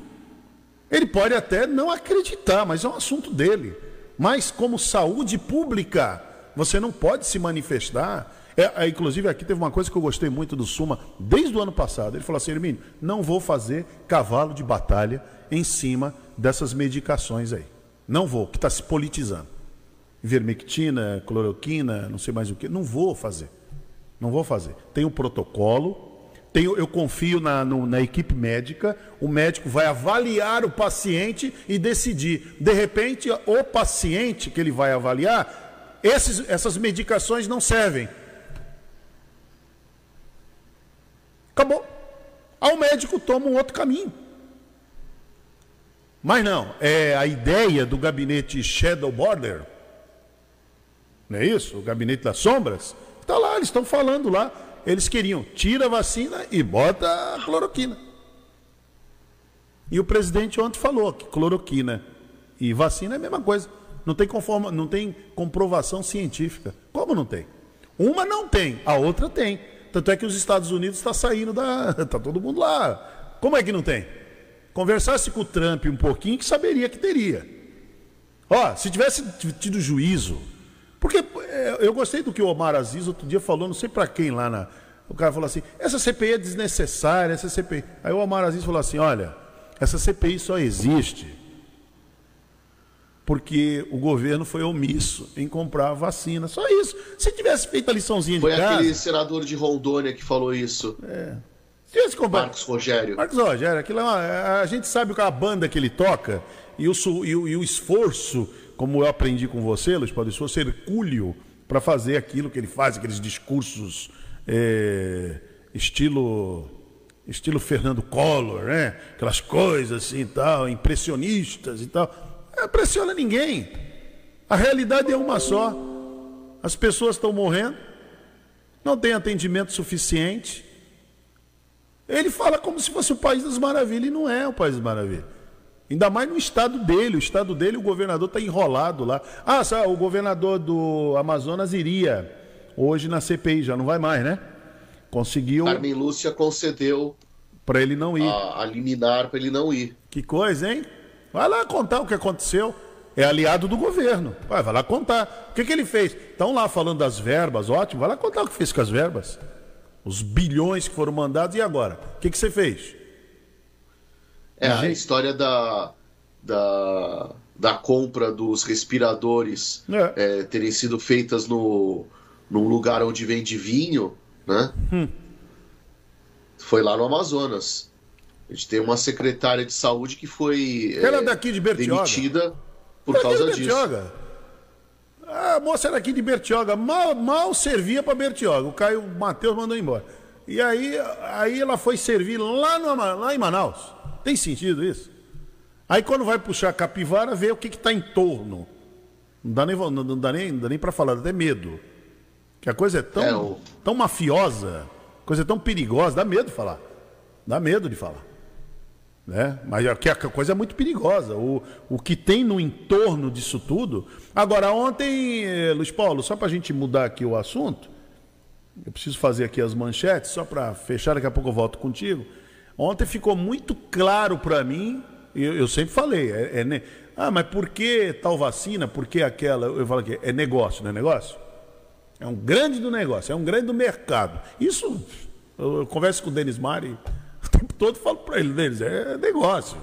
Ele pode até não acreditar, mas é um assunto dele. Mas como saúde pública, você não pode se manifestar. É, é, inclusive, aqui teve uma coisa que eu gostei muito do Suma desde o ano passado. Ele falou assim: Hermínio, não vou fazer cavalo de batalha em cima dessas medicações aí. Não vou, que está se politizando. Vermectina, cloroquina, não sei mais o que. Não vou fazer. Não vou fazer. Tem um protocolo, tenho, eu confio na, no, na equipe médica, o médico vai avaliar o paciente e decidir. De repente, o paciente que ele vai avaliar, esses, essas medicações não servem. Acabou. Aí o médico toma um outro caminho. Mas não, é a ideia do gabinete Shadow Border, não é isso? O gabinete das sombras, está lá, eles estão falando lá Eles queriam, tira a vacina e bota a cloroquina. E o presidente ontem falou que cloroquina e vacina é a mesma coisa. Não tem, conforma, não tem comprovação científica. Como não tem? Uma não tem, a outra tem. Tanto é que os Estados Unidos está saindo da. Está todo mundo lá. Como é que não tem? Conversasse com o Trump um pouquinho que saberia que teria. Ó, se tivesse tido juízo. Porque é, eu gostei do que o Omar Aziz outro dia falou, não sei para quem lá na. O cara falou assim: essa CPI é desnecessária, essa CPI. Aí o Omar Aziz falou assim: olha, essa CPI só existe porque o governo foi omisso em comprar a vacina. Só isso. Se tivesse feito a liçãozinha foi de casa... Foi aquele senador de Rondônia que falou isso. É. Se tivesse comprado... Marcos Rogério. Marcos Rogério. Aquilo é uma... A gente sabe qual é a banda que ele toca e o, e o, e o esforço, como eu aprendi com você, Luiz Paulo, o esforço hercúleo para fazer aquilo que ele faz, aqueles discursos é, estilo estilo Fernando Collor, né? Aquelas coisas assim tal, impressionistas e tal. Não pressiona ninguém. A realidade é uma só. As pessoas estão morrendo, não tem atendimento suficiente. Ele fala como se fosse o País das Maravilhas e não é o País das Maravilhas. Ainda mais no estado dele. O estado dele, o governador está enrolado lá. Ah, sabe, o governador do Amazonas iria hoje na CPI, já não vai mais, né? Conseguiu. Carmen Lúcia concedeu para ele não ir. A, a liminar para ele não ir. Que coisa, hein? Vai lá contar o que aconteceu. É aliado do governo. Vai, vai lá contar. O que, que ele fez? Estão lá falando das verbas, ótimo. Vai lá contar o que fez com as verbas. Os bilhões que foram mandados e agora? O que, que você fez? É, a história da, da, da compra dos respiradores é. É, terem sido feitas no, num lugar onde vende vinho, né? Hum. Foi lá no Amazonas. A gente tem uma secretária de saúde que foi Ela é, daqui de Bertioga. demitida por daqui causa disso. Bertioga. A moça era aqui de Bertioga, mal, mal servia para Bertioga. O Caio Matheus mandou embora. E aí, aí ela foi servir lá, no, lá em Manaus. Tem sentido isso? Aí quando vai puxar a capivara, vê o que está em torno. Não dá nem, não dá nem, não dá nem para falar, dá até medo. Que a coisa é tão, é, o... tão mafiosa, coisa é tão perigosa, dá medo de falar. Dá medo de falar. Né? Mas aqui a coisa é muito perigosa. O, o que tem no entorno disso tudo. Agora, ontem, eh, Luiz Paulo, só para a gente mudar aqui o assunto, eu preciso fazer aqui as manchetes, só para fechar, daqui a pouco eu volto contigo. Ontem ficou muito claro para mim, eu, eu, sempre falei, é, é, ah, mas por que tal vacina, por que aquela? Eu falo aqui, é negócio, não é negócio? É um grande do negócio, é um grande do mercado. Isso, eu, eu converso com o Denis Mari tempo todo falo para ele, deles, é negócio.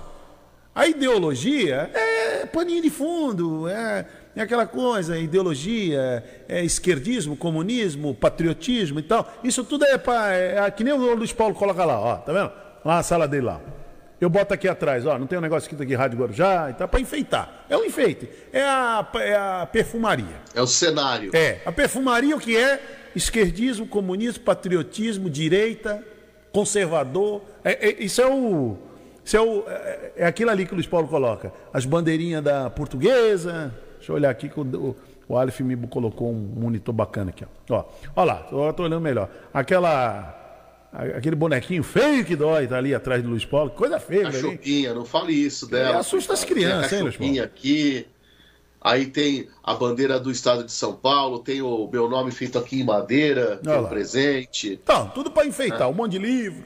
A ideologia é paninho de fundo, é, é aquela coisa, ideologia, é esquerdismo, comunismo, patriotismo e tal. Isso tudo é para. É, é, que nem o Luiz Paulo coloca lá, ó, tá vendo? Lá na sala dele lá. Eu boto aqui atrás, ó, não tem um negócio escrito aqui Rádio Guarujá e tal, para enfeitar. É um enfeite. É a, é a perfumaria. É o cenário. É. A perfumaria o que é? Esquerdismo, comunismo, patriotismo, direita, conservador. É, é, isso é o. Isso é, o, é, é, aquilo ali que o Luiz Paulo coloca. As bandeirinhas da portuguesa. Deixa eu olhar aqui que o, o Aleph me colocou um monitor bacana aqui. Ó, ó lá, estou olhando melhor. Aquela. Aquele bonequinho feio que dói, tá ali atrás do Luiz Paulo. Coisa feia, A Chupinha, não fale isso dela. É, assusta as crianças, hein, Luiz Paulo? aqui. Aí tem a bandeira do estado de São Paulo, tem o meu nome feito aqui em madeira, tem o presente. Então, tudo para enfeitar, é. um monte de livro.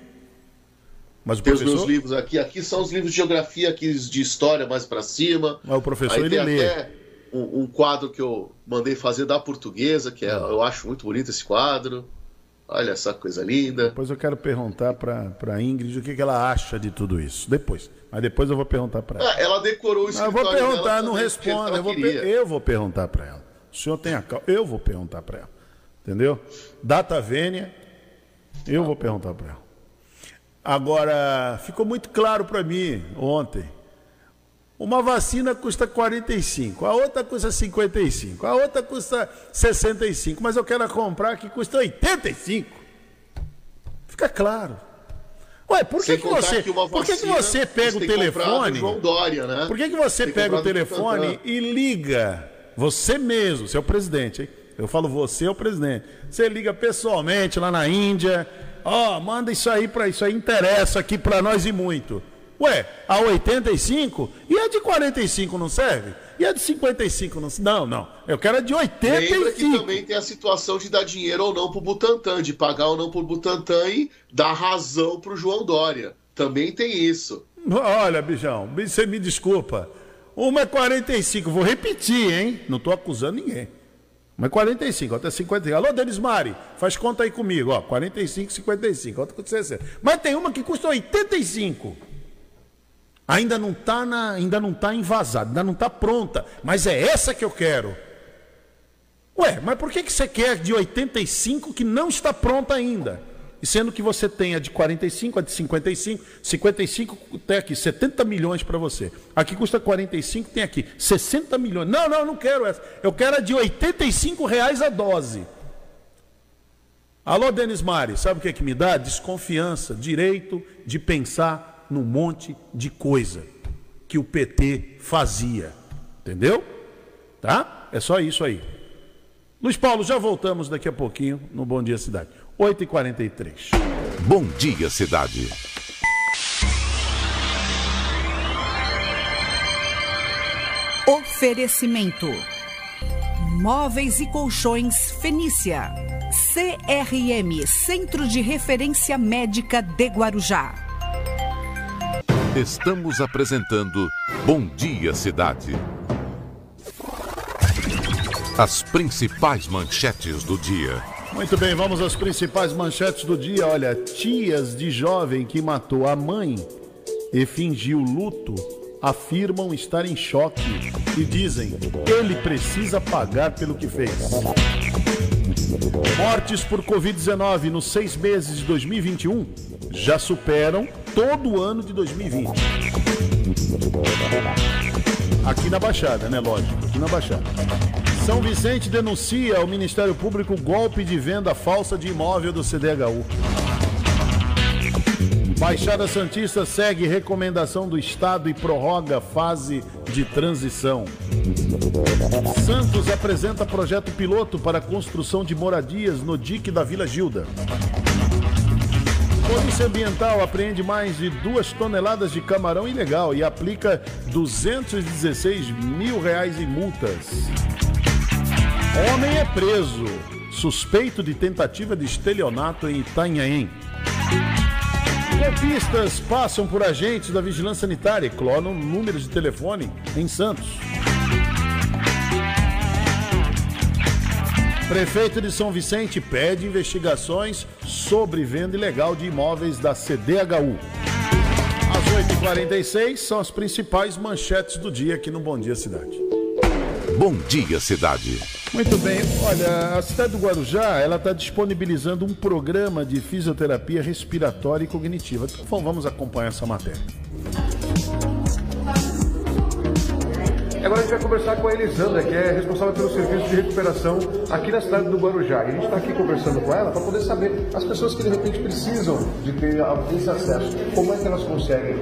Mas o tem professor... os meus livros aqui, aqui são os livros de geografia, aqui de história mais para cima. Mas o professor Aí ele tem lê. até um, um, quadro que eu mandei fazer da portuguesa, que é, ah. eu acho muito bonito esse quadro. Olha essa coisa linda. Depois eu quero perguntar para Ingrid o que, que ela acha de tudo isso. Depois. Mas depois eu vou perguntar para ela. Ah, ela decorou o escritório Eu vou perguntar, não responda. Eu vou, eu vou perguntar para ela. O senhor tem a calma. Eu vou perguntar para ela. Entendeu? Data vênia, eu vou perguntar para ela. Agora, ficou muito claro para mim ontem. Uma vacina custa 45, a outra custa 55, a outra custa 65, mas eu quero comprar que custa 85. Fica claro. Ué, por que, que você, que por que, que você pega o telefone? Dória, né? Por que, que você pega o telefone e liga, você mesmo, seu presidente, hein? Eu falo você é o presidente. Você liga pessoalmente lá na Índia, ó, oh, manda isso aí para isso aí interessa aqui para nós e muito. Ué, a 85 e a de 45 não serve? E a de 55 não Não, não. Eu quero a de 85. Lembra que também tem a situação de dar dinheiro ou não pro Butantan, de pagar ou não pro Butantan e dar razão pro João Dória. Também tem isso. Olha, Bijão, você me desculpa. Uma é 45, vou repetir, hein? Não estou acusando ninguém. Uma é 45, outra é 55. Alô, Denis Mari, faz conta aí comigo, ó. 45, 55, outra custa 60. Mas tem uma que custa 85. Ainda não está ainda não tá envasada, ainda não está pronta. Mas é essa que eu quero. Ué, mas por que, que você quer de 85 que não está pronta ainda? E sendo que você tem a de 45, a de 55, 55 tem aqui 70 milhões para você. Aqui custa 45, tem aqui 60 milhões. Não, não, não quero essa. Eu quero a de 85 reais a dose. Alô, Denis Mari, sabe o que, é que me dá? Desconfiança, direito de pensar num monte de coisa que o PT fazia. Entendeu? Tá? É só isso aí. Luiz Paulo, já voltamos daqui a pouquinho no Bom Dia Cidade. 8h43. Bom dia, cidade. Oferecimento: Móveis e Colchões Fenícia. CRM Centro de Referência Médica de Guarujá. Estamos apresentando Bom Dia Cidade. As principais manchetes do dia. Muito bem, vamos às principais manchetes do dia. Olha, tias de jovem que matou a mãe e fingiu luto afirmam estar em choque e dizem ele precisa pagar pelo que fez. Mortes por Covid-19 nos seis meses de 2021 já superam todo o ano de 2020. Aqui na Baixada, né? Lógico, aqui na Baixada. São Vicente denuncia ao Ministério Público golpe de venda falsa de imóvel do CDHU. Baixada Santista segue recomendação do Estado e prorroga fase de transição. Santos apresenta projeto piloto para construção de moradias no dique da Vila Gilda. Polícia Ambiental apreende mais de duas toneladas de camarão ilegal e aplica 216 mil reais em multas. Homem é preso, suspeito de tentativa de estelionato em Itanhaém. Golpistas passam por agentes da vigilância sanitária e clonam números de telefone em Santos. Prefeito de São Vicente pede investigações sobre venda ilegal de imóveis da CDHU. Às 8h46 são as principais manchetes do dia aqui no Bom Dia Cidade. Bom Dia Cidade. Muito bem. Olha, a cidade do Guarujá, ela está disponibilizando um programa de fisioterapia respiratória e cognitiva. Então vamos acompanhar essa matéria. Agora a gente vai conversar com a Elisandra, que é responsável pelo serviço de recuperação aqui na cidade do Guarujá. E a gente está aqui conversando com ela para poder saber as pessoas que de repente precisam de ter esse acesso. Como é que elas conseguem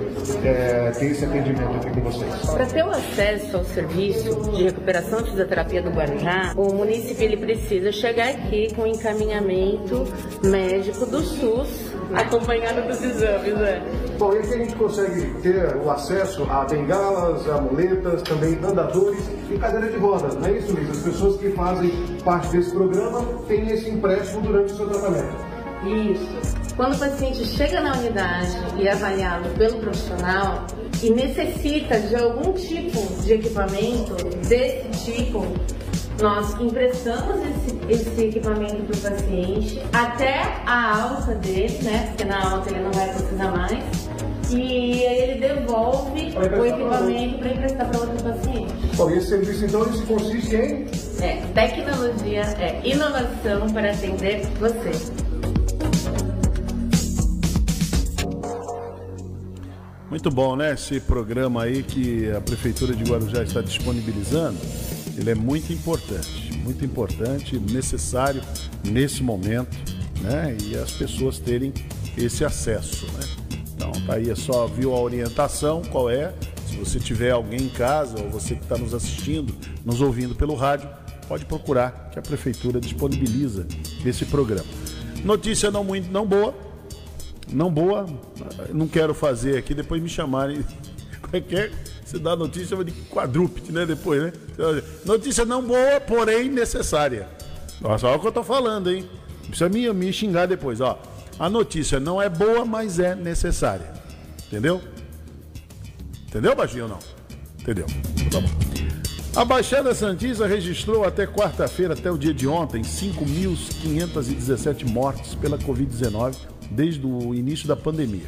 é, ter esse atendimento aqui com vocês? Para ter o acesso ao serviço de recuperação de fisioterapia do Guarujá, o município ele precisa chegar aqui com encaminhamento médico do SUS acompanhado dos exames, né? Bom, e aqui a gente consegue ter o acesso a bengalas, a muletas, também andadores e cadeira de rodas, não é isso mesmo? As pessoas que fazem parte desse programa têm esse empréstimo durante o seu tratamento. Isso. Quando o paciente chega na unidade e é avaliado pelo profissional e necessita de algum tipo de equipamento desse tipo, nós emprestamos esse, esse equipamento para o paciente até a alta dele, né? Porque na alta ele não vai precisar mais. E aí ele devolve o equipamento para emprestar para outro paciente. Bom, esse serviço então isso consiste em? É, tecnologia, é inovação para atender você. Muito bom, né? Esse programa aí que a Prefeitura de Guarujá está disponibilizando ele é muito importante, muito importante, necessário nesse momento, né? E as pessoas terem esse acesso, né? Então, tá aí, é só viu a orientação, qual é? Se você tiver alguém em casa ou você que está nos assistindo, nos ouvindo pelo rádio, pode procurar que a prefeitura disponibiliza esse programa. Notícia não muito não boa, não boa, não quero fazer aqui, depois me chamarem. Qualquer, você dá notícia chama de quadrúpede, né? Depois, né? Notícia não boa, porém necessária. Olha só o que eu tô falando, hein? Não precisa me, me xingar depois, ó. A notícia não é boa, mas é necessária. Entendeu? Entendeu, baixinho ou não? Entendeu? Tá bom. A Baixada Santista registrou até quarta-feira, até o dia de ontem, 5.517 mortes pela Covid-19 desde o início da pandemia.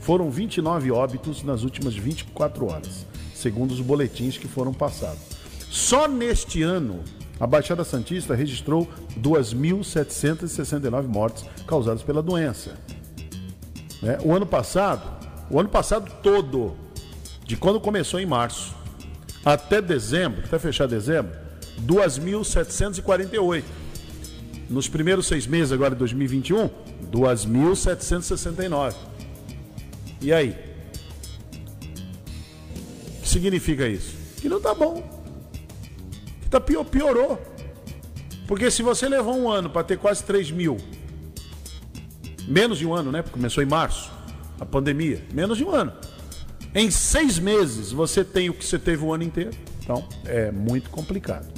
Foram 29 óbitos nas últimas 24 horas, segundo os boletins que foram passados. Só neste ano, a Baixada Santista registrou 2.769 mortes causadas pela doença. Né? O ano passado, o ano passado todo, de quando começou em março até dezembro, até fechar dezembro, 2.748. Nos primeiros seis meses agora de 2021, 2.769. E aí? O que significa isso? Que não tá bom tá pior, piorou. Porque se você levou um ano para ter quase 3 mil, menos de um ano, né? Porque começou em março, a pandemia, menos de um ano. Em seis meses você tem o que você teve o ano inteiro. Então é muito complicado.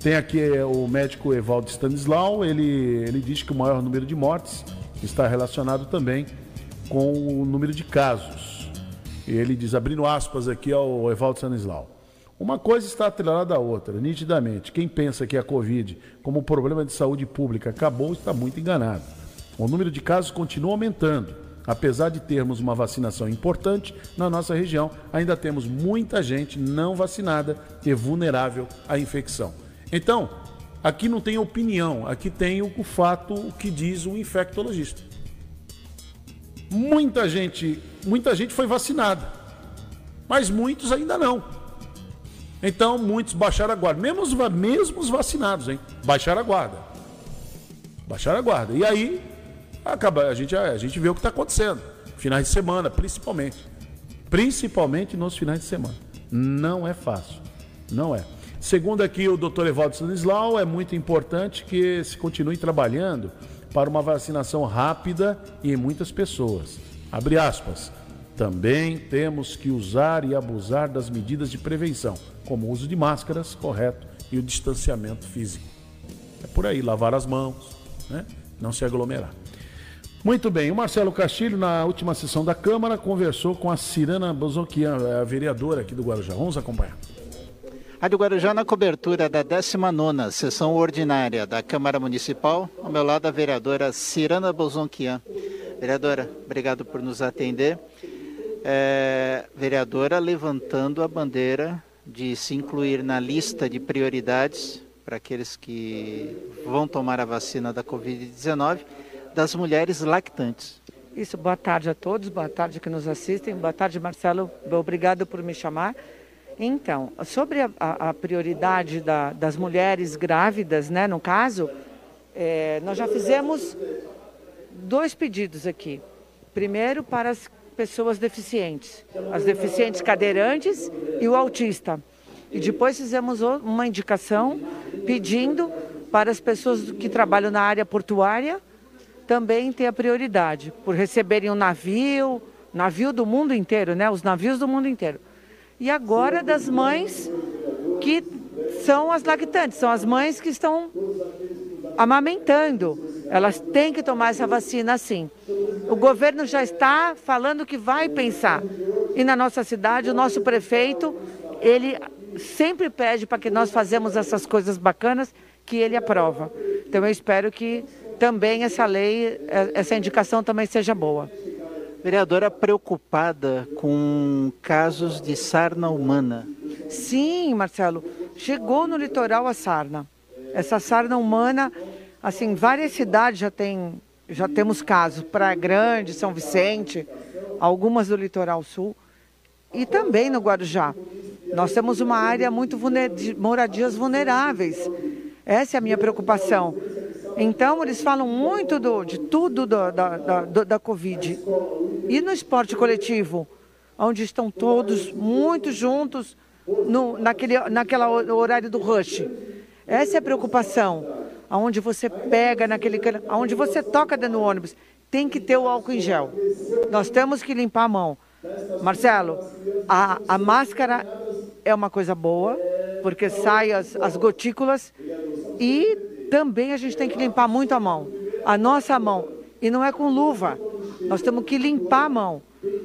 Tem aqui é, o médico Evaldo Stanislau, ele, ele diz que o maior número de mortes está relacionado também com o número de casos. Ele diz, abrindo aspas aqui ao Evaldo Stanislau. Uma coisa está atrelada à outra, nitidamente. Quem pensa que a Covid, como problema de saúde pública, acabou, está muito enganado. O número de casos continua aumentando. Apesar de termos uma vacinação importante na nossa região, ainda temos muita gente não vacinada e vulnerável à infecção. Então, aqui não tem opinião, aqui tem o fato que diz o infectologista. Muita gente, muita gente foi vacinada, mas muitos ainda não. Então, muitos baixaram a guarda. Mesmo os, mesmo os vacinados, hein? Baixaram a guarda. Baixaram a guarda. E aí, acaba, a, gente, a gente vê o que está acontecendo. Finais de semana, principalmente. Principalmente nos finais de semana. Não é fácil. Não é. Segundo aqui o doutor Evaldo Stanislau, é muito importante que se continue trabalhando para uma vacinação rápida e em muitas pessoas. Abre aspas. Também temos que usar e abusar das medidas de prevenção, como o uso de máscaras correto e o distanciamento físico. É por aí, lavar as mãos, né? não se aglomerar. Muito bem, o Marcelo Castilho, na última sessão da Câmara, conversou com a Cirana Bozonquian, a vereadora aqui do Guarujá. Vamos acompanhar. Rádio Guarujá na cobertura da 19ª sessão ordinária da Câmara Municipal. Ao meu lado a vereadora Cirana Bozonquian. Vereadora, obrigado por nos atender é, vereadora levantando a bandeira de se incluir na lista de prioridades para aqueles que vão tomar a vacina da Covid-19 das mulheres lactantes. Isso, boa tarde a todos, boa tarde que nos assistem, boa tarde Marcelo, obrigado por me chamar. Então, sobre a, a prioridade da, das mulheres grávidas, né, no caso, é, nós já fizemos dois pedidos aqui. Primeiro, para as pessoas deficientes, as deficientes cadeirantes e o autista. E depois fizemos uma indicação pedindo para as pessoas que trabalham na área portuária também ter a prioridade, por receberem um navio, navio do mundo inteiro, né? Os navios do mundo inteiro. E agora das mães que são as lactantes, são as mães que estão amamentando. Elas têm que tomar essa vacina sim. O governo já está falando que vai pensar. E na nossa cidade, o nosso prefeito, ele sempre pede para que nós façamos essas coisas bacanas que ele aprova. Então eu espero que também essa lei, essa indicação também seja boa. Vereadora preocupada com casos de sarna humana. Sim, Marcelo, chegou no litoral a sarna. Essa sarna humana Assim, várias cidades já tem, já temos casos, Praia Grande, São Vicente, algumas do litoral sul e também no Guarujá. Nós temos uma área muito de moradias vulneráveis. Essa é a minha preocupação. Então, eles falam muito do, de tudo do, da, da, da Covid. E no esporte coletivo, onde estão todos muito juntos no, naquele naquela horário do rush. Essa é a preocupação. Aonde você pega naquele, aonde você toca dentro do ônibus, tem que ter o álcool em gel. Nós temos que limpar a mão. Marcelo, a, a máscara é uma coisa boa, porque sai as, as gotículas e também a gente tem que limpar muito a mão. A nossa mão. E não é com luva. Nós temos que limpar a mão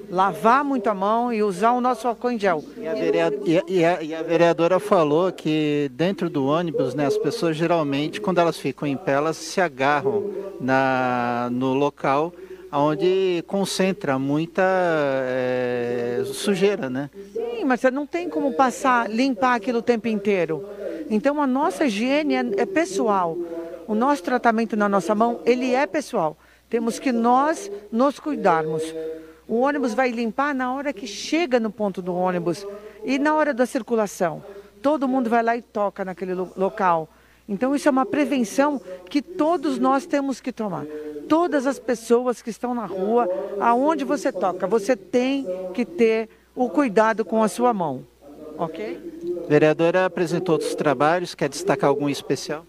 lavar muito a mão e usar o nosso álcool em gel. A, vereadora, a, e a, vereadora falou que dentro do ônibus, né, as pessoas geralmente, quando elas ficam em pé, elas se agarram na, no local onde concentra muita é, sujeira, né? Mas você não tem como passar, limpar aquilo o tempo inteiro. Então a nossa higiene é, é pessoal. O nosso tratamento na nossa mão, ele é pessoal. Temos que nós nos cuidarmos. O ônibus vai limpar na hora que chega no ponto do ônibus e na hora da circulação. Todo mundo vai lá e toca naquele local. Então, isso é uma prevenção que todos nós temos que tomar. Todas as pessoas que estão na rua, aonde você toca, você tem que ter o cuidado com a sua mão. Ok? Vereadora apresentou outros trabalhos, quer destacar algum especial?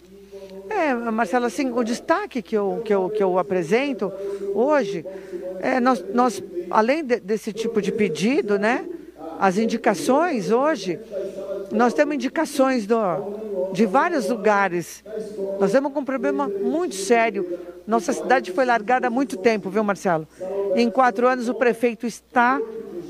É, Marcelo, assim, o destaque que eu, que eu, que eu apresento hoje, é, nós, nós além de, desse tipo de pedido, né, as indicações hoje, nós temos indicações do, de vários lugares. Nós temos um problema muito sério. Nossa cidade foi largada há muito tempo, viu, Marcelo? Em quatro anos, o prefeito está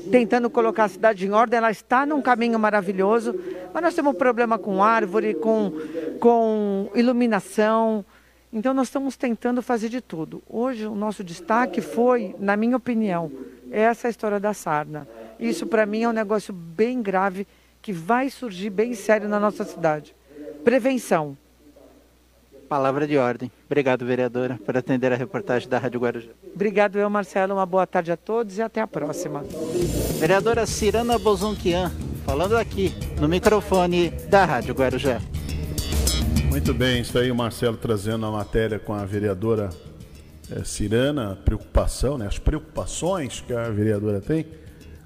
tentando colocar a cidade em ordem, ela está num caminho maravilhoso, mas nós temos um problema com árvore, com, com iluminação. Então nós estamos tentando fazer de tudo. Hoje o nosso destaque foi, na minha opinião, essa história da sarna. Isso para mim é um negócio bem grave que vai surgir bem sério na nossa cidade. Prevenção. Palavra de ordem. Obrigado, vereadora, por atender a reportagem da Rádio Guarujá. Obrigado, eu, Marcelo. Uma boa tarde a todos e até a próxima. Vereadora Cirana Bozonquian, falando aqui no microfone da Rádio Guarujá. Muito bem, isso aí o Marcelo trazendo a matéria com a vereadora é, Cirana, preocupação, né? As preocupações que a vereadora tem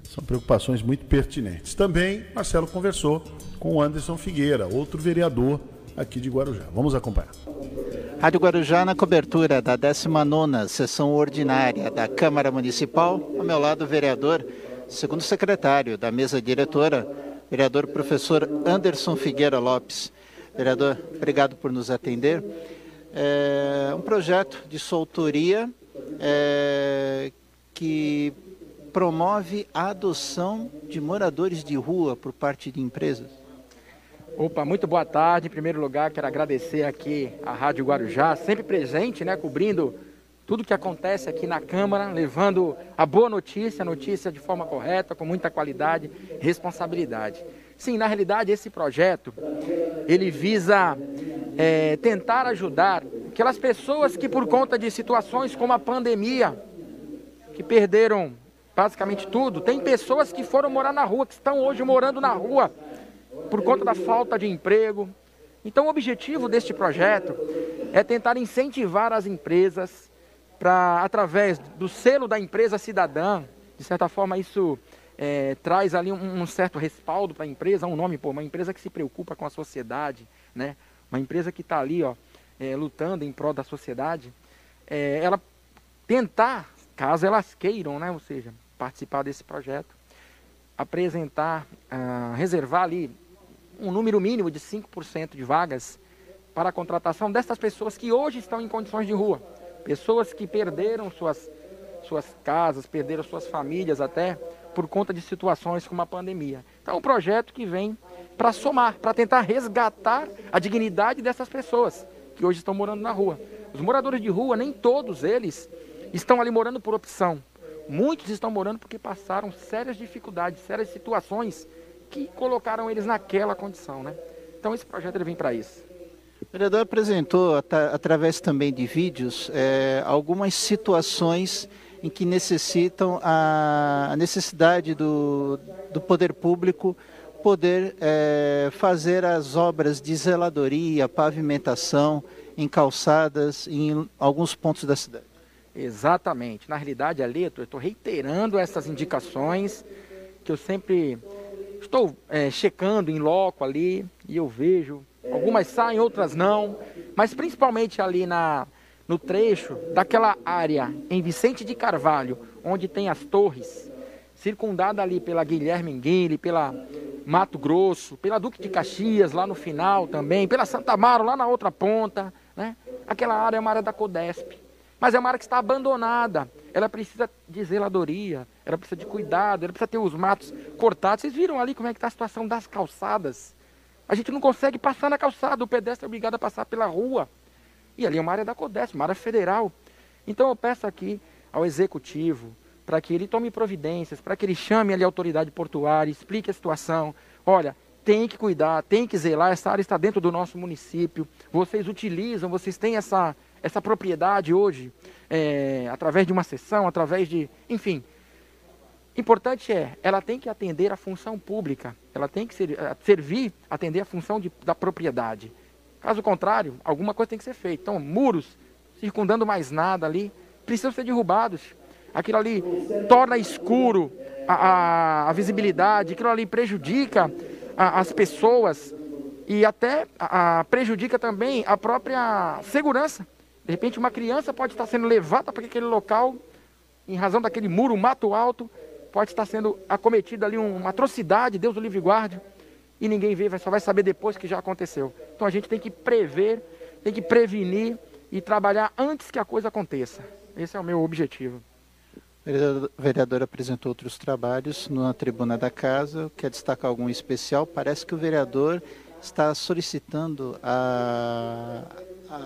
são preocupações muito pertinentes. Também Marcelo conversou com o Anderson Figueira, outro vereador aqui de Guarujá. Vamos acompanhar. Rádio Guarujá na cobertura da 19ª sessão ordinária da Câmara Municipal. Ao meu lado, o vereador, segundo secretário da mesa diretora, vereador professor Anderson Figueira Lopes. Vereador, obrigado por nos atender. É um projeto de soltoria é, que promove a adoção de moradores de rua por parte de empresas. Opa, muito boa tarde. Em primeiro lugar, quero agradecer aqui a Rádio Guarujá, sempre presente, né, cobrindo tudo que acontece aqui na Câmara, levando a boa notícia, a notícia de forma correta, com muita qualidade, responsabilidade. Sim, na realidade, esse projeto, ele visa é, tentar ajudar aquelas pessoas que por conta de situações como a pandemia, que perderam basicamente tudo, tem pessoas que foram morar na rua, que estão hoje morando na rua, por conta da falta de emprego. Então, o objetivo deste projeto é tentar incentivar as empresas para, através do selo da empresa cidadã, de certa forma, isso é, traz ali um, um certo respaldo para a empresa, um nome, pô, uma empresa que se preocupa com a sociedade, né? uma empresa que está ali ó, é, lutando em prol da sociedade, é, ela tentar, caso elas queiram, né? ou seja, participar desse projeto, apresentar, uh, reservar ali um número mínimo de 5% de vagas para a contratação dessas pessoas que hoje estão em condições de rua. Pessoas que perderam suas, suas casas, perderam suas famílias até por conta de situações como a pandemia. Então, é um projeto que vem para somar, para tentar resgatar a dignidade dessas pessoas que hoje estão morando na rua. Os moradores de rua, nem todos eles estão ali morando por opção. Muitos estão morando porque passaram sérias dificuldades, sérias situações que colocaram eles naquela condição, né? Então esse projeto ele vem para isso. O vereador apresentou, através também de vídeos, é, algumas situações em que necessitam a, a necessidade do, do poder público poder é, fazer as obras de zeladoria, pavimentação em calçadas em alguns pontos da cidade. Exatamente. Na realidade, ali, eu estou reiterando essas indicações que eu sempre estou é, checando em loco ali e eu vejo Algumas saem, outras não. Mas principalmente ali na, no trecho daquela área em Vicente de Carvalho, onde tem as torres, circundada ali pela Guilherme Enguile, pela Mato Grosso, pela Duque de Caxias lá no final também, pela Santa Amaro lá na outra ponta, né? Aquela área é uma área da Codesp. Mas é uma área que está abandonada. Ela precisa de zeladoria, ela precisa de cuidado, ela precisa ter os matos cortados. Vocês viram ali como é que está a situação das calçadas? A gente não consegue passar na calçada, o pedestre é obrigado a passar pela rua. E ali é uma área da Codesp, uma área federal. Então eu peço aqui ao executivo para que ele tome providências, para que ele chame ali a autoridade portuária, explique a situação. Olha, tem que cuidar, tem que zelar, essa área está dentro do nosso município. Vocês utilizam, vocês têm essa, essa propriedade hoje, é, através de uma sessão, através de. Enfim. Importante é, ela tem que atender a função pública, ela tem que ser, eh, servir, atender a função de, da propriedade. Caso contrário, alguma coisa tem que ser feita. Então, muros circundando mais nada ali, precisam ser derrubados. Aquilo ali torna escuro a, a, a visibilidade, aquilo ali prejudica a, as pessoas e até prejudica também a própria segurança. De repente, uma criança pode estar sendo levada para aquele local, em razão daquele muro, mato alto, pode estar sendo acometida ali uma atrocidade, Deus o livre guarde e ninguém vê, só vai saber depois que já aconteceu. Então a gente tem que prever, tem que prevenir e trabalhar antes que a coisa aconteça. Esse é o meu objetivo. O vereador apresentou outros trabalhos na tribuna da casa. Quer destacar algum especial? Parece que o vereador está solicitando a,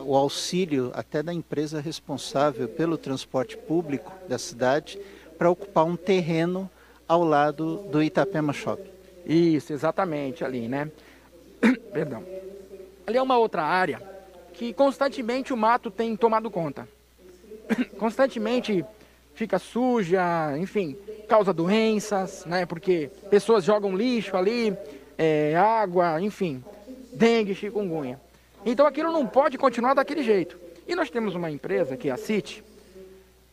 o auxílio até da empresa responsável pelo transporte público da cidade para ocupar um terreno ao lado do Itapema Shopping. Isso, exatamente ali, né? Perdão. Ali é uma outra área que constantemente o mato tem tomado conta. constantemente fica suja, enfim, causa doenças, né? Porque pessoas jogam lixo ali, é, água, enfim, dengue, chikungunya. Então aquilo não pode continuar daquele jeito. E nós temos uma empresa que é a City,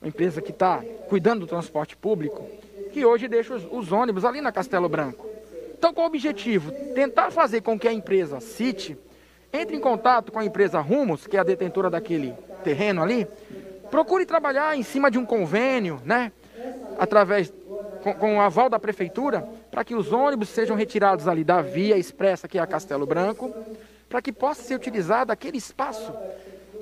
uma empresa que está cuidando do transporte público, que hoje deixa os, os ônibus ali na Castelo Branco. Então, qual o objetivo? Tentar fazer com que a empresa City entre em contato com a empresa Rumos, que é a detentora daquele terreno ali, procure trabalhar em cima de um convênio, né? Através com, com o aval da prefeitura, para que os ônibus sejam retirados ali da via expressa que é a Castelo Branco, para que possa ser utilizado aquele espaço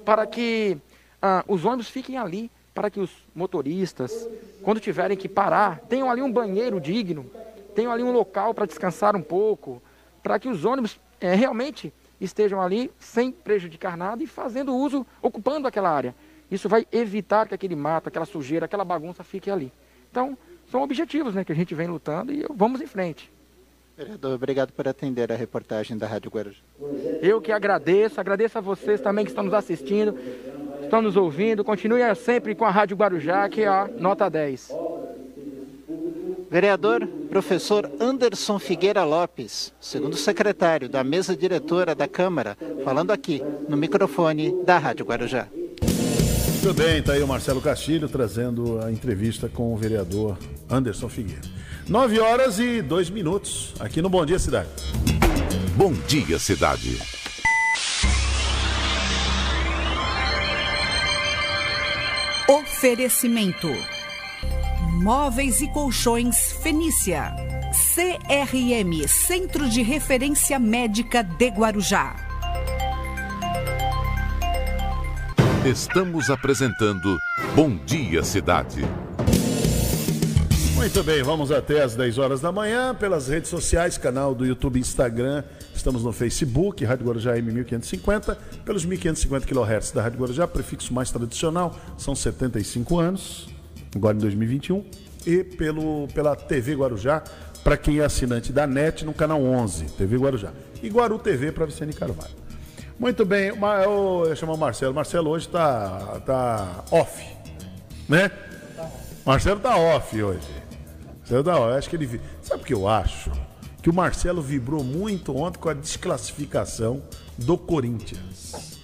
para que ah, os ônibus fiquem ali, para que os motoristas, quando tiverem que parar, tenham ali um banheiro digno, tenham ali um local para descansar um pouco, para que os ônibus é, realmente estejam ali sem prejudicar nada e fazendo uso, ocupando aquela área. Isso vai evitar que aquele mato, aquela sujeira, aquela bagunça fique ali. Então, são objetivos né, que a gente vem lutando e vamos em frente. Vereador, obrigado por atender a reportagem da Rádio Guarujá. Eu que agradeço, agradeço a vocês também que estão nos assistindo, estão nos ouvindo. Continue sempre com a Rádio Guarujá, que é a nota 10. Vereador professor Anderson Figueira Lopes, segundo secretário da mesa diretora da Câmara, falando aqui no microfone da Rádio Guarujá. Muito bem, está aí o Marcelo Castilho trazendo a entrevista com o vereador Anderson Figueira. Nove horas e dois minutos, aqui no Bom Dia Cidade. Bom Dia Cidade. Oferecimento Móveis e Colchões Fenícia. CRM Centro de Referência Médica de Guarujá. Estamos apresentando Bom Dia Cidade. Muito bem, vamos até às 10 horas da manhã pelas redes sociais, canal do YouTube, Instagram, estamos no Facebook, Rádio Guarujá M1550, pelos 1550 kHz da Rádio Guarujá, prefixo mais tradicional, são 75 anos agora em 2021, e pelo, pela TV Guarujá, para quem é assinante da NET no canal 11, TV Guarujá. E Guaru TV para Vicente Carvalho. Muito bem, eu, chamo o Marcelo. Marcelo hoje está tá off, né? Marcelo tá off hoje. Marcelo tá off. Acho que ele. Sabe o que eu acho? Que o Marcelo vibrou muito ontem com a desclassificação do Corinthians.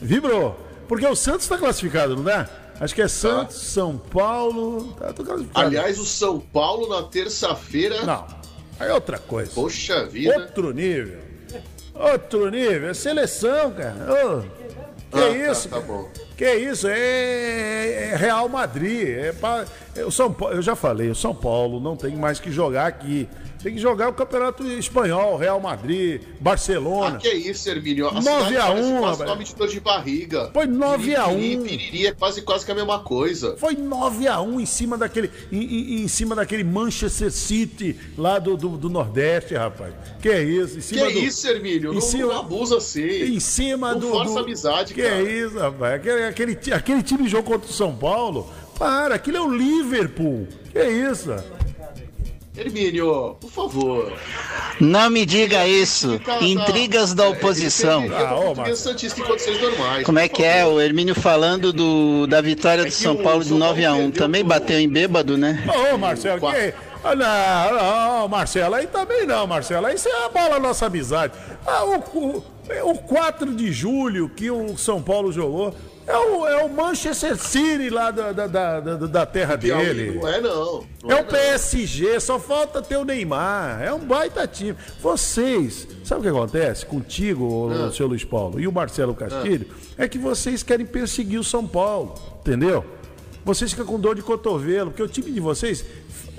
Vibrou. Porque o Santos está classificado, não dá? Acho que é Santos, tá. São Paulo. Tá, Aliás, o São Paulo na terça-feira. Não. Aí é outra coisa. Poxa vida. Outro nível. outro nível, é seleção, cara. Ô, que Ah, isso? Tá, tá bom. Que isso? É, é Real Madrid. É é o São Paulo, eu já falei, o São Paulo não tem mais que jogar aqui. Tem que jogar o Campeonato Espanhol, Real Madrid, Barcelona. Ah, que isso, Hermínio? A 9 cidade a parece 1, quase nome de dor de barriga. Foi 9 a 1. Piriri, piriri é quase, quase que a mesma coisa. Foi 9 a 1 em cima daquele em, em- cima daquele Manchester City lá do, do, do Nordeste, rapaz. Que é isso? Em Que cima do, isso, Hermínio? em Não, cima- não abusa assim. Em cima não do. força do- amizade, que cara. é isso, rapaz? Aquele, aquele, aquele time jogou contra o São Paulo. Para, aquilo é o Liverpool. Que é isso? Hermínio, por favor. Não me diga isso. Tá, tá. Intrigas da oposição. Ele Ah, ô. Como é que é? O Hermínio falando do, da vitória do que São Paulo de São Paulo 9 a 1 perdeu Também bateu em bêbado, né? Ô, Marcelo, que é? Ah, não, não, Marcelo, aí também não, Marcelo. Aí você abala a nossa amizade. Ah, o, o, o 4 de julho que o São Paulo jogou é o, é o Manchester City lá da, da, da, da- terra Piauí, dele. Não é, não. Não É o não. PSG, só falta ter o Neymar. É um baita time. Vocês, sabe o que acontece contigo, ô, seu Luiz Paulo, e o Marcelo Castilho? É que vocês querem perseguir o São Paulo, entendeu? Vocês ficam com dor de cotovelo, porque o time de vocês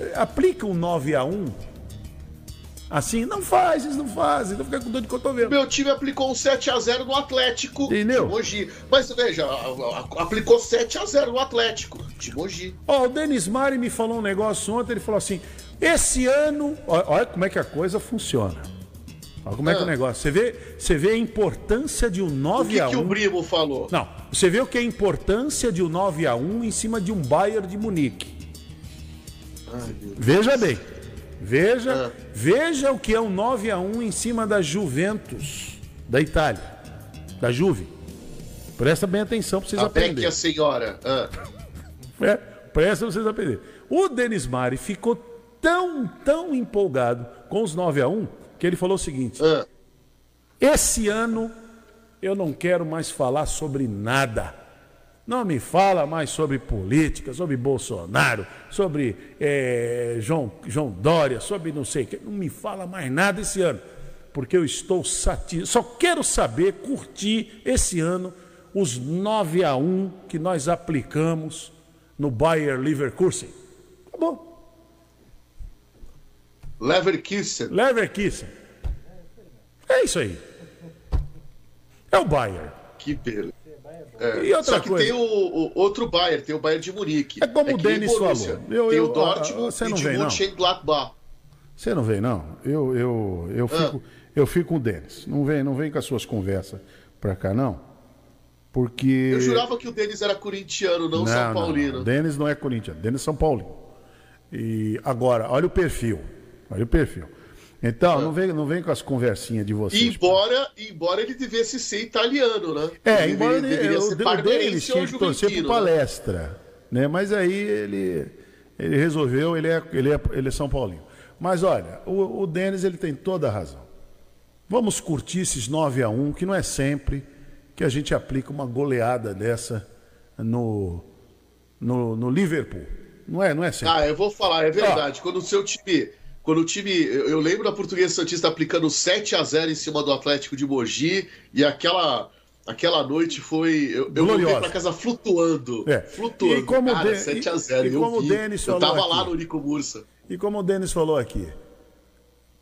eh, aplica um 9 a 1 Assim, não faz, eles não fazem, então fica com dor de cotovelo. Meu time aplicou um 7x0 no Atlético Entendeu? de Mogi. Mas veja, aplicou 7x0 no Atlético de Mogi. Ó, o Denis Mari me falou um negócio ontem, ele falou assim: esse ano. Olha como é que a coisa funciona. Olha como é que é o Ah. negócio. Você vê, você vê a importância de um O 9 que, a que 1 o Brimo falou? Não, você vê o que é a importância de um 9 a 1 em cima de um Bayern de Munique. Veja bem. Veja, Ah. veja o que é um 9 a 1 em cima da Juventus da Itália, da Juve. Presta bem atenção para vocês a aprenderem. Beck e a senhora. Ah. É, presta vocês aprenderem. O Denis Mari ficou tão, tão empolgado com os 9 a 1 que ele falou o seguinte: Ah. Esse ano eu não quero mais falar sobre nada. Não me fala mais sobre política, sobre Bolsonaro, sobre eh, João, João Dória, sobre não sei o que. Não me fala mais nada esse ano. Porque eu estou satisfeito. Só quero saber, curtir esse ano os 9 a 1 que nós aplicamos no Bayer Leverkusen. Acabou. Leverkusen. Leverkusen. É isso aí. É o Bayer. Que pena. É, E outra Só que coisa? tem o, o outro Bayern, tem o Bayern de Munique. É como o que nem Denis falou. Eu- tem eu- o Dortmund ah, você e não de não? Mönchengladbach. Você não vem, não? Eu, eu, eu, fico, eu fico com o Denis. Não vem, não vem com as suas conversas pra cá, não. Porque. Eu jurava que o Denis era corintiano, não, São Paulino. Não. Denis não é corintiano, Denis é São Paulino. E agora, olha o perfil. Olha o perfil. Então, não, vem, não vem com as conversinhas de vocês. Embora, embora ele devesse ser italiano, né? É, Ele embora deveria, ele, deveria o Denis parmeirense ou tinha que torcer né? palestra. Né? Mas aí ele, ele resolveu, ele é, ele, é, ele é São Paulino. Mas olha, o, o Denis ele tem toda a razão. Vamos curtir esses 9 a 1 que não é sempre que a gente aplica uma goleada dessa no, no, no Liverpool. Não é, não é sempre. Ah, eu vou falar, é verdade. Quando o seu time. Quando o time. Eu eu lembro da Portuguesa Santista aplicando 7 a 0 em cima do Atlético de Mogi e aquela. Aquela noite foi. Eu, eu voltei pra casa flutuando. É. Flutuando. E como o cara, De- 7 a e- 0 e eu como o vi. Denis Eu falou tava lá aqui. no Nico Mursa. E como o Denis falou aqui,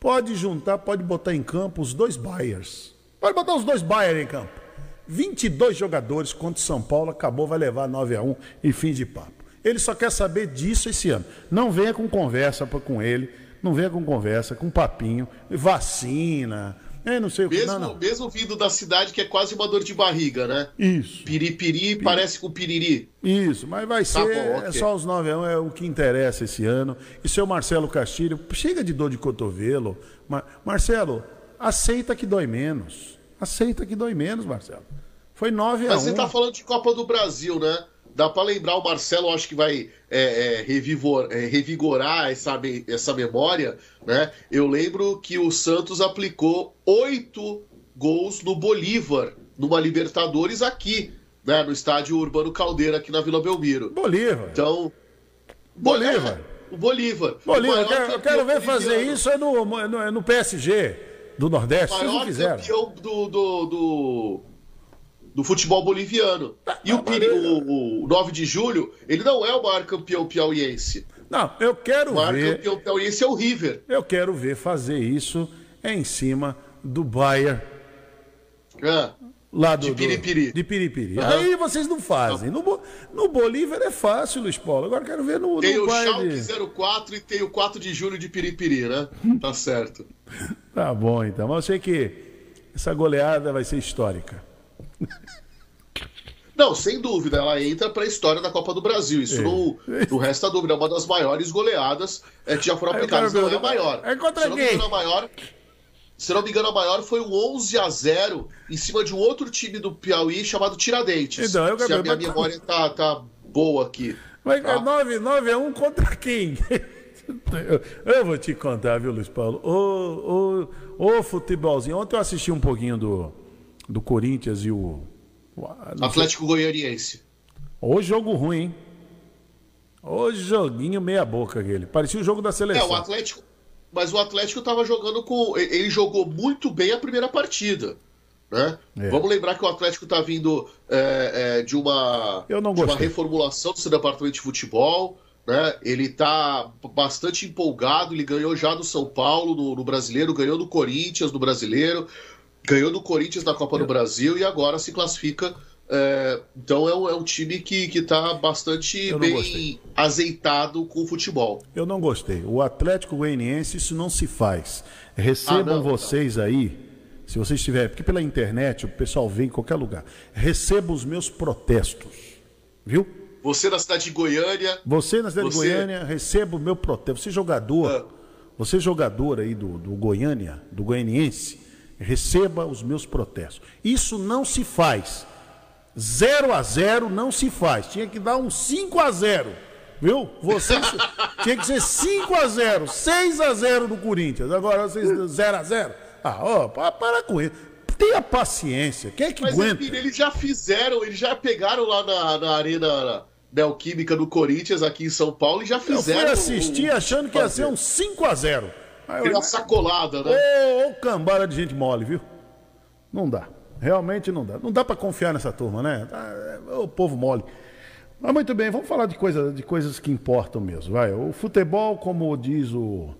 pode juntar, pode botar em campo os dois Bayers. Pode botar os dois Bayers em campo. 22 jogadores contra o São Paulo, acabou, vai levar 9 a 1 e fim de papo. Ele só quer saber disso esse ano. Não venha com conversa com ele, não venha com conversa, com papinho, vacina, é, não sei o que. Mesmo, Não, não. mesmo vindo da cidade que é quase uma dor de barriga, né? Isso. Piripiri parece com piriri. Isso, mas vai ser Tá bom, é ok. só os 9 a 1 é o que interessa esse ano. E seu Marcelo Castilho, chega de dor de cotovelo. Ma- Marcelo, aceita que dói menos. Aceita que dói menos, Marcelo. Foi 9 a 1 Mas você tá falando de Copa do Brasil, né? Dá pra lembrar, o Marcelo acho que vai é, é, revivor- é, revigorar essa, essa memória, né? Eu lembro que o Santos aplicou oito gols no Bolívar, numa Libertadores aqui, né? No estádio Urbano Caldeira, aqui na Vila Belmiro. Bolívar. Então. Bolívar. É, o Bolívar. O Bolívar, eu quero, quero ver fazer isso é no, no, é no PSG. Do Nordeste, não maior campeão do, do, do, do futebol boliviano. E o, Piri, o, o 9 de julho, ele não é o maior campeão piauiense. Não, eu quero O maior ver. campeão piauiense é o River. Eu quero ver fazer isso em cima do Bayern. É. Lá do, De Piripiri. Do, de Piripiri. Aham. Aí vocês não fazem. No, Bo- no Bolívar é fácil, Luiz Paulo. Agora quero ver no, Tem no o Bayern. Schalke 04 e tem o 4 de julho de Piripiri, né? Tá certo. Tá bom, então. Mas eu sei que essa goleada vai ser histórica. Não, sem dúvida, ela entra para a história da Copa do Brasil. Isso É. não, não resta dúvida. É uma das maiores goleadas é, que já foram aplicadas. Não é a maior. é contra se não me quem? engano, a maior. Se não me engano, a maior foi um 11 a 0 em cima de um outro time do Piauí chamado Tiradentes. Então, eu se a minha mas- memória tá, tá boa aqui. Mas Tá? 9, 9 a 1 contra quem? Eu, eu vou te contar, viu, Luiz Paulo? Ô, ô, ô futebolzinho. Ontem eu assisti um pouquinho do, do Corinthians e o. o- sei- Atlético Goianiense. Ô jogo ruim, hein? Ô joguinho meia boca aquele. Parecia o jogo da É, seleção. o Atlético. Mas o Atlético tava jogando com. Ele jogou muito bem a primeira partida. Né? É. Vamos lembrar que o Atlético tá vindo é, é, de, uma, Eu não de uma reformulação do seu departamento de futebol. Né? Ele tá bastante empolgado, ele ganhou já do São Paulo no, no brasileiro, ganhou do Corinthians no brasileiro, ganhou do Corinthians na Copa do Brasil e agora se classifica. é, então é um, é um time que, que tá bastante não bem gostei. azeitado com o futebol. Eu não gostei. O Atlético Goianiense, isso não se faz. Recebam Ah, não, vocês aí, se vocês estiverem, porque pela internet o pessoal vê em qualquer lugar. Receba os meus protestos. Viu? Você na cidade de Goiânia. Você na cidade Você- de Goiânia, receba o meu protesto. Você jogador, Ah. você jogador aí do, do Goiânia, do Goianiense, receba os meus protestos. Isso não se faz. 0 a 0 não se faz. Tinha que dar um 5 a 0 Viu? Vocês tinha que ser 5 a 0 6 a 0 do Corinthians. Agora vocês 0 a 0 Ah, ó, pa- para com isso. Tenha paciência. Quem é que Mas aguenta? enfim, eles já fizeram, eles já pegaram lá na, na Arena Neoquímica do Corinthians, aqui em São Paulo, e já Eu fizeram. fui assistir o- achando que ia ser um 5 a 0 Eu- Aquela sacolada, né? Ô, ô, cambada de gente mole, viu? Não dá. Realmente não dá. Não dá pra confiar nessa turma, né? Tá, é, O povo mole. Mas muito bem, vamos falar de, coisa, de coisas que importam mesmo. Vai. O futebol, como diz o.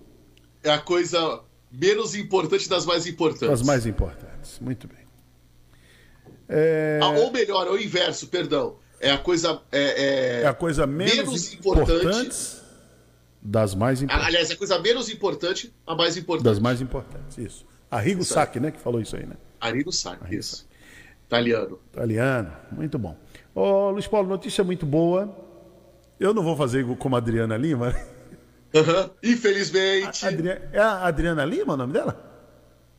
É a coisa menos importante das mais importantes. As mais importantes. Muito bem. É, Ah, ou melhor, é o inverso, perdão. É a coisa. É, é a coisa menos, menos importante. Das mais importantes. Aliás, a coisa menos importante, a mais importante. Das mais importantes, isso. Arrigo Sacchi, né, que falou isso aí, né? Arino Sacchi, isso. Italiano. Italiano, muito bom. Ô, Luiz Paulo, notícia muito boa. Eu não vou fazer como a Adriana Lima. Aham. Infelizmente. Adri- É a Adriana Lima o nome dela?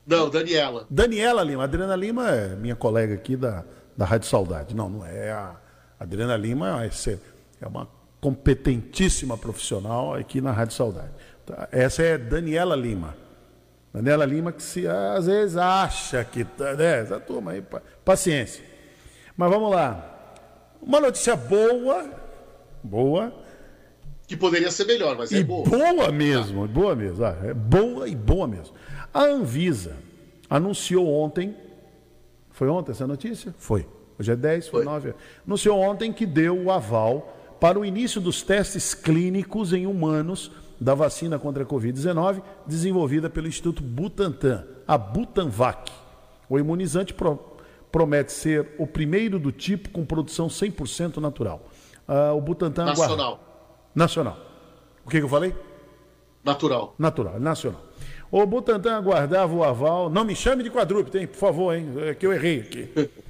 Não, Daniela. Daniela Lima. Adriana Lima é minha colega aqui da, da Rádio Saudade. Não, não é. A Adriana Lima é uma, é uma competentíssima profissional aqui na Rádio Saudade. Tá? Essa é Daniela Lima. Daniela Lima que se às vezes acha que tá, né? Essa turma aí, pa- paciência. Mas vamos lá. Uma notícia boa, boa, Que poderia ser melhor, mas é e boa. boa mesmo, boa mesmo. ah, é boa e boa mesmo. A Anvisa anunciou ontem, foi ontem essa notícia? Foi. Hoje é 10, foi, Foi. 9. Anunciou ontem que deu o aval para o início dos testes clínicos em humanos da vacina contra a Covid-19 desenvolvida pelo Instituto Butantan, a Butanvac. O imunizante pro- promete ser o primeiro do tipo com produção 100% natural. Ah, o Butantan aguarda- Nacional. Nacional. O que, que eu falei? Natural. Natural, nacional. O Butantan aguardava o aval. Não me chame de quadrúpede, hein? Por favor, hein? É que eu errei aqui.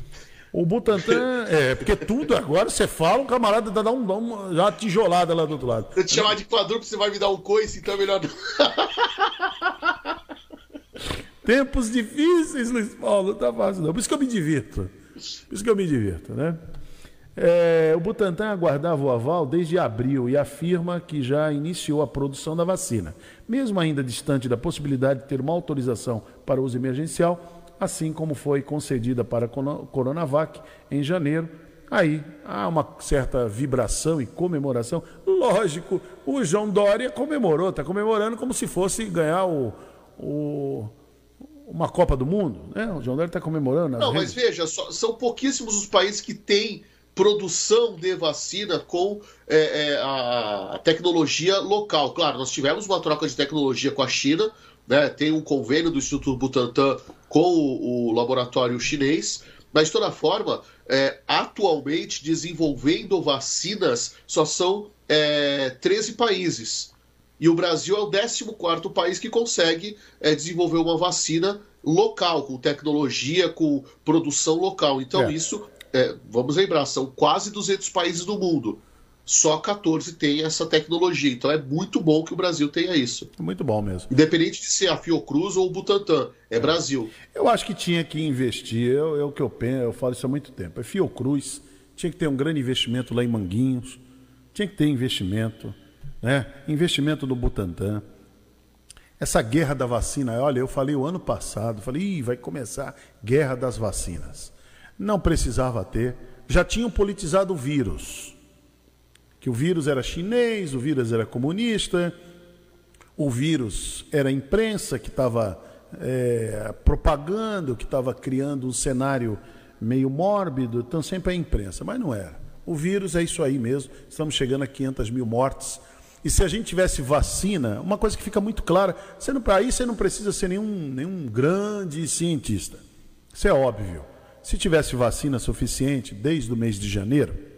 O Butantan, é, porque tudo agora você fala, o camarada dá um, dá uma, já tijolada lá do outro lado. Se eu te chamar de quadrúpede, você vai me dar um coice, então é melhor não. Tempos difíceis, Luiz Paulo, não tá fácil não. Por isso que eu me divirto. Por isso que eu me divirto, né? É, o Butantan aguardava o aval desde abril e afirma que já iniciou a produção da vacina. Mesmo ainda distante da possibilidade de ter uma autorização para uso emergencial, assim como foi concedida para a Coronavac em janeiro, aí há uma certa vibração e comemoração. Lógico, o João Dória comemorou, está comemorando como se fosse ganhar o, o uma Copa do Mundo, né? O João Dória está comemorando. Não, mas veja, só, são pouquíssimos os países que têm produção de vacina com é, é, a tecnologia local. Claro, nós tivemos uma troca de tecnologia com a China, né? tem um convênio do Instituto Butantan com o, o laboratório chinês, mas de toda forma, é, atualmente desenvolvendo vacinas só são é, 13 países. E o Brasil é o 14 país que consegue é, desenvolver uma vacina local, com tecnologia, com produção local. Então, É. isso, é, vamos lembrar, são quase 200 países do mundo. Só 14 têm essa tecnologia. Então, é muito bom que o Brasil tenha isso. Muito bom mesmo. Independente de ser a Fiocruz ou o Butantan, é Brasil. Eu acho que tinha que investir, eu- é o que eu penso, eu falo isso há muito tempo. É Fiocruz, tinha que ter um grande investimento lá em Manguinhos, tinha que ter investimento, né? Investimento no Butantan. Essa guerra da vacina, olha, eu falei o ano passado, falei, Ih, vai começar guerra das vacinas. Não precisava ter, já tinham politizado o vírus. Que o vírus era chinês, o vírus era comunista, o vírus era a imprensa que estava é, propagando, que estava criando um cenário meio mórbido, então sempre a imprensa, mas não era. O vírus é isso aí mesmo, estamos chegando a 500 mil mortes. E se a gente tivesse vacina, uma coisa que fica muito clara, aí você não precisa ser nenhum, nenhum grande cientista. Isso é óbvio. Se tivesse vacina suficiente desde o mês de janeiro,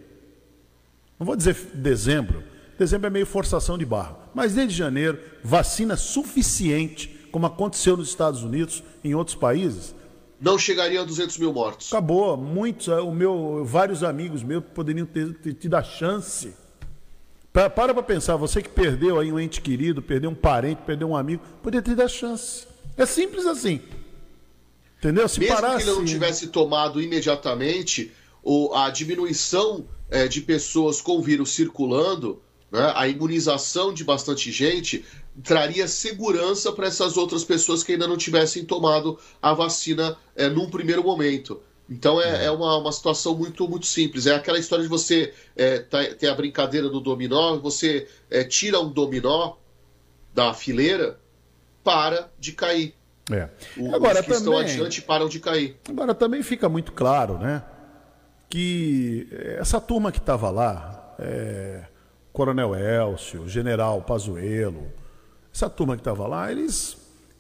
não vou dizer dezembro, dezembro é meio forçação de barra, mas desde janeiro, vacina suficiente, como aconteceu nos Estados Unidos, em outros países, Não chegaria a 200 mil mortos. acabou. Muitos, eh, o meu, vários amigos meus poderiam ter, ter tido a chance. Pa- para para pensar, você que perdeu aí um ente querido, perdeu um parente, perdeu um amigo, poderia ter tido a chance. É simples assim. Entendeu? Se Mesmo parasse. que ele não tivesse tomado imediatamente, o- a diminuição eh, de pessoas com o vírus circulando, né, a imunização de bastante gente, traria segurança para essas outras pessoas que ainda não tivessem tomado a vacina eh, num primeiro momento. Então é, é uma, uma situação muito, muito simples. É aquela história de você eh, tá- ter a brincadeira do dominó, você eh, tira um dominó da fileira, para de cair. É. O- Agora Os que estão também- adiante param de cair. Agora também fica muito claro, né, que essa turma que estava lá, é, Coronel Elcio, General Pazuello, essa turma que estava lá, eles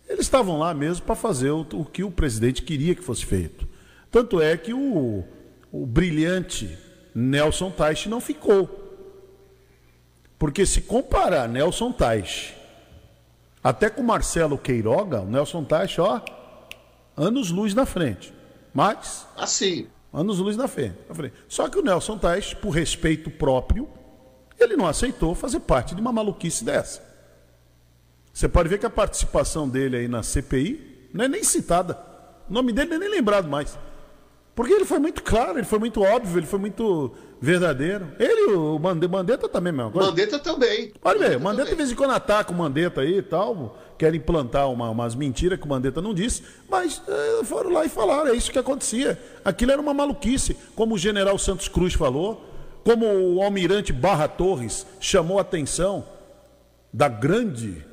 eles estavam lá mesmo para fazer o, o que o presidente queria que fosse feito. Tanto é que o, o brilhante Nelson Teich não ficou. Porque se comparar Nelson Teich até com Marcelo Queiroga, o Nelson Teich, ó, anos luz na frente. Mas. Assim. Anos luz na frente. Só que o Nelson Teich, por respeito próprio, ele não aceitou fazer parte de uma maluquice dessa. Você pode ver que a participação dele aí na CPI não é nem citada. O nome dele não é nem lembrado mais. Porque ele foi muito claro, ele foi muito óbvio, ele foi muito verdadeiro. Ele, o Mande- Mandetta também, mesmo. Mandetta também. Olha bem, o Mandetta de vez em quando ataca o Mandetta aí e tal, quer implantar uma- umas mentiras que o Mandetta não disse, mas eh, foram lá e falaram, é isso que acontecia. Aquilo era uma maluquice, como o general Santos Cruz falou, como o almirante Barra Torres chamou a atenção da grande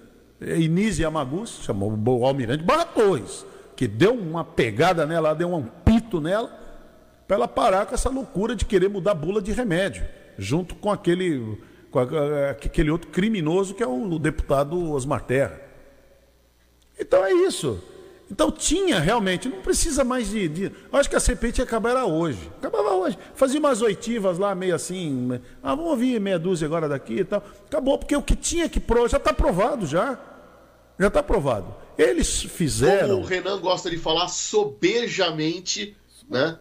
eh, Inise Yamaguchi, chamou o almirante Barra Torres, que deu uma pegada nela, deu um pito nela, para ela parar com essa loucura de querer mudar bula de remédio, junto com aquele, com a- aquele outro criminoso que é o deputado Osmar Terra. Então é isso. Então tinha realmente, não precisa mais de. de acho que a CPI tinha acabar hoje. Acabava hoje. Fazia umas oitivas lá, meio assim. Ah, vamos ouvir meia dúzia agora daqui e tal. Acabou, porque o que tinha que provar já está aprovado já. Já está aprovado. Eles fizeram. Como o Renan gosta de falar sobejamente, né?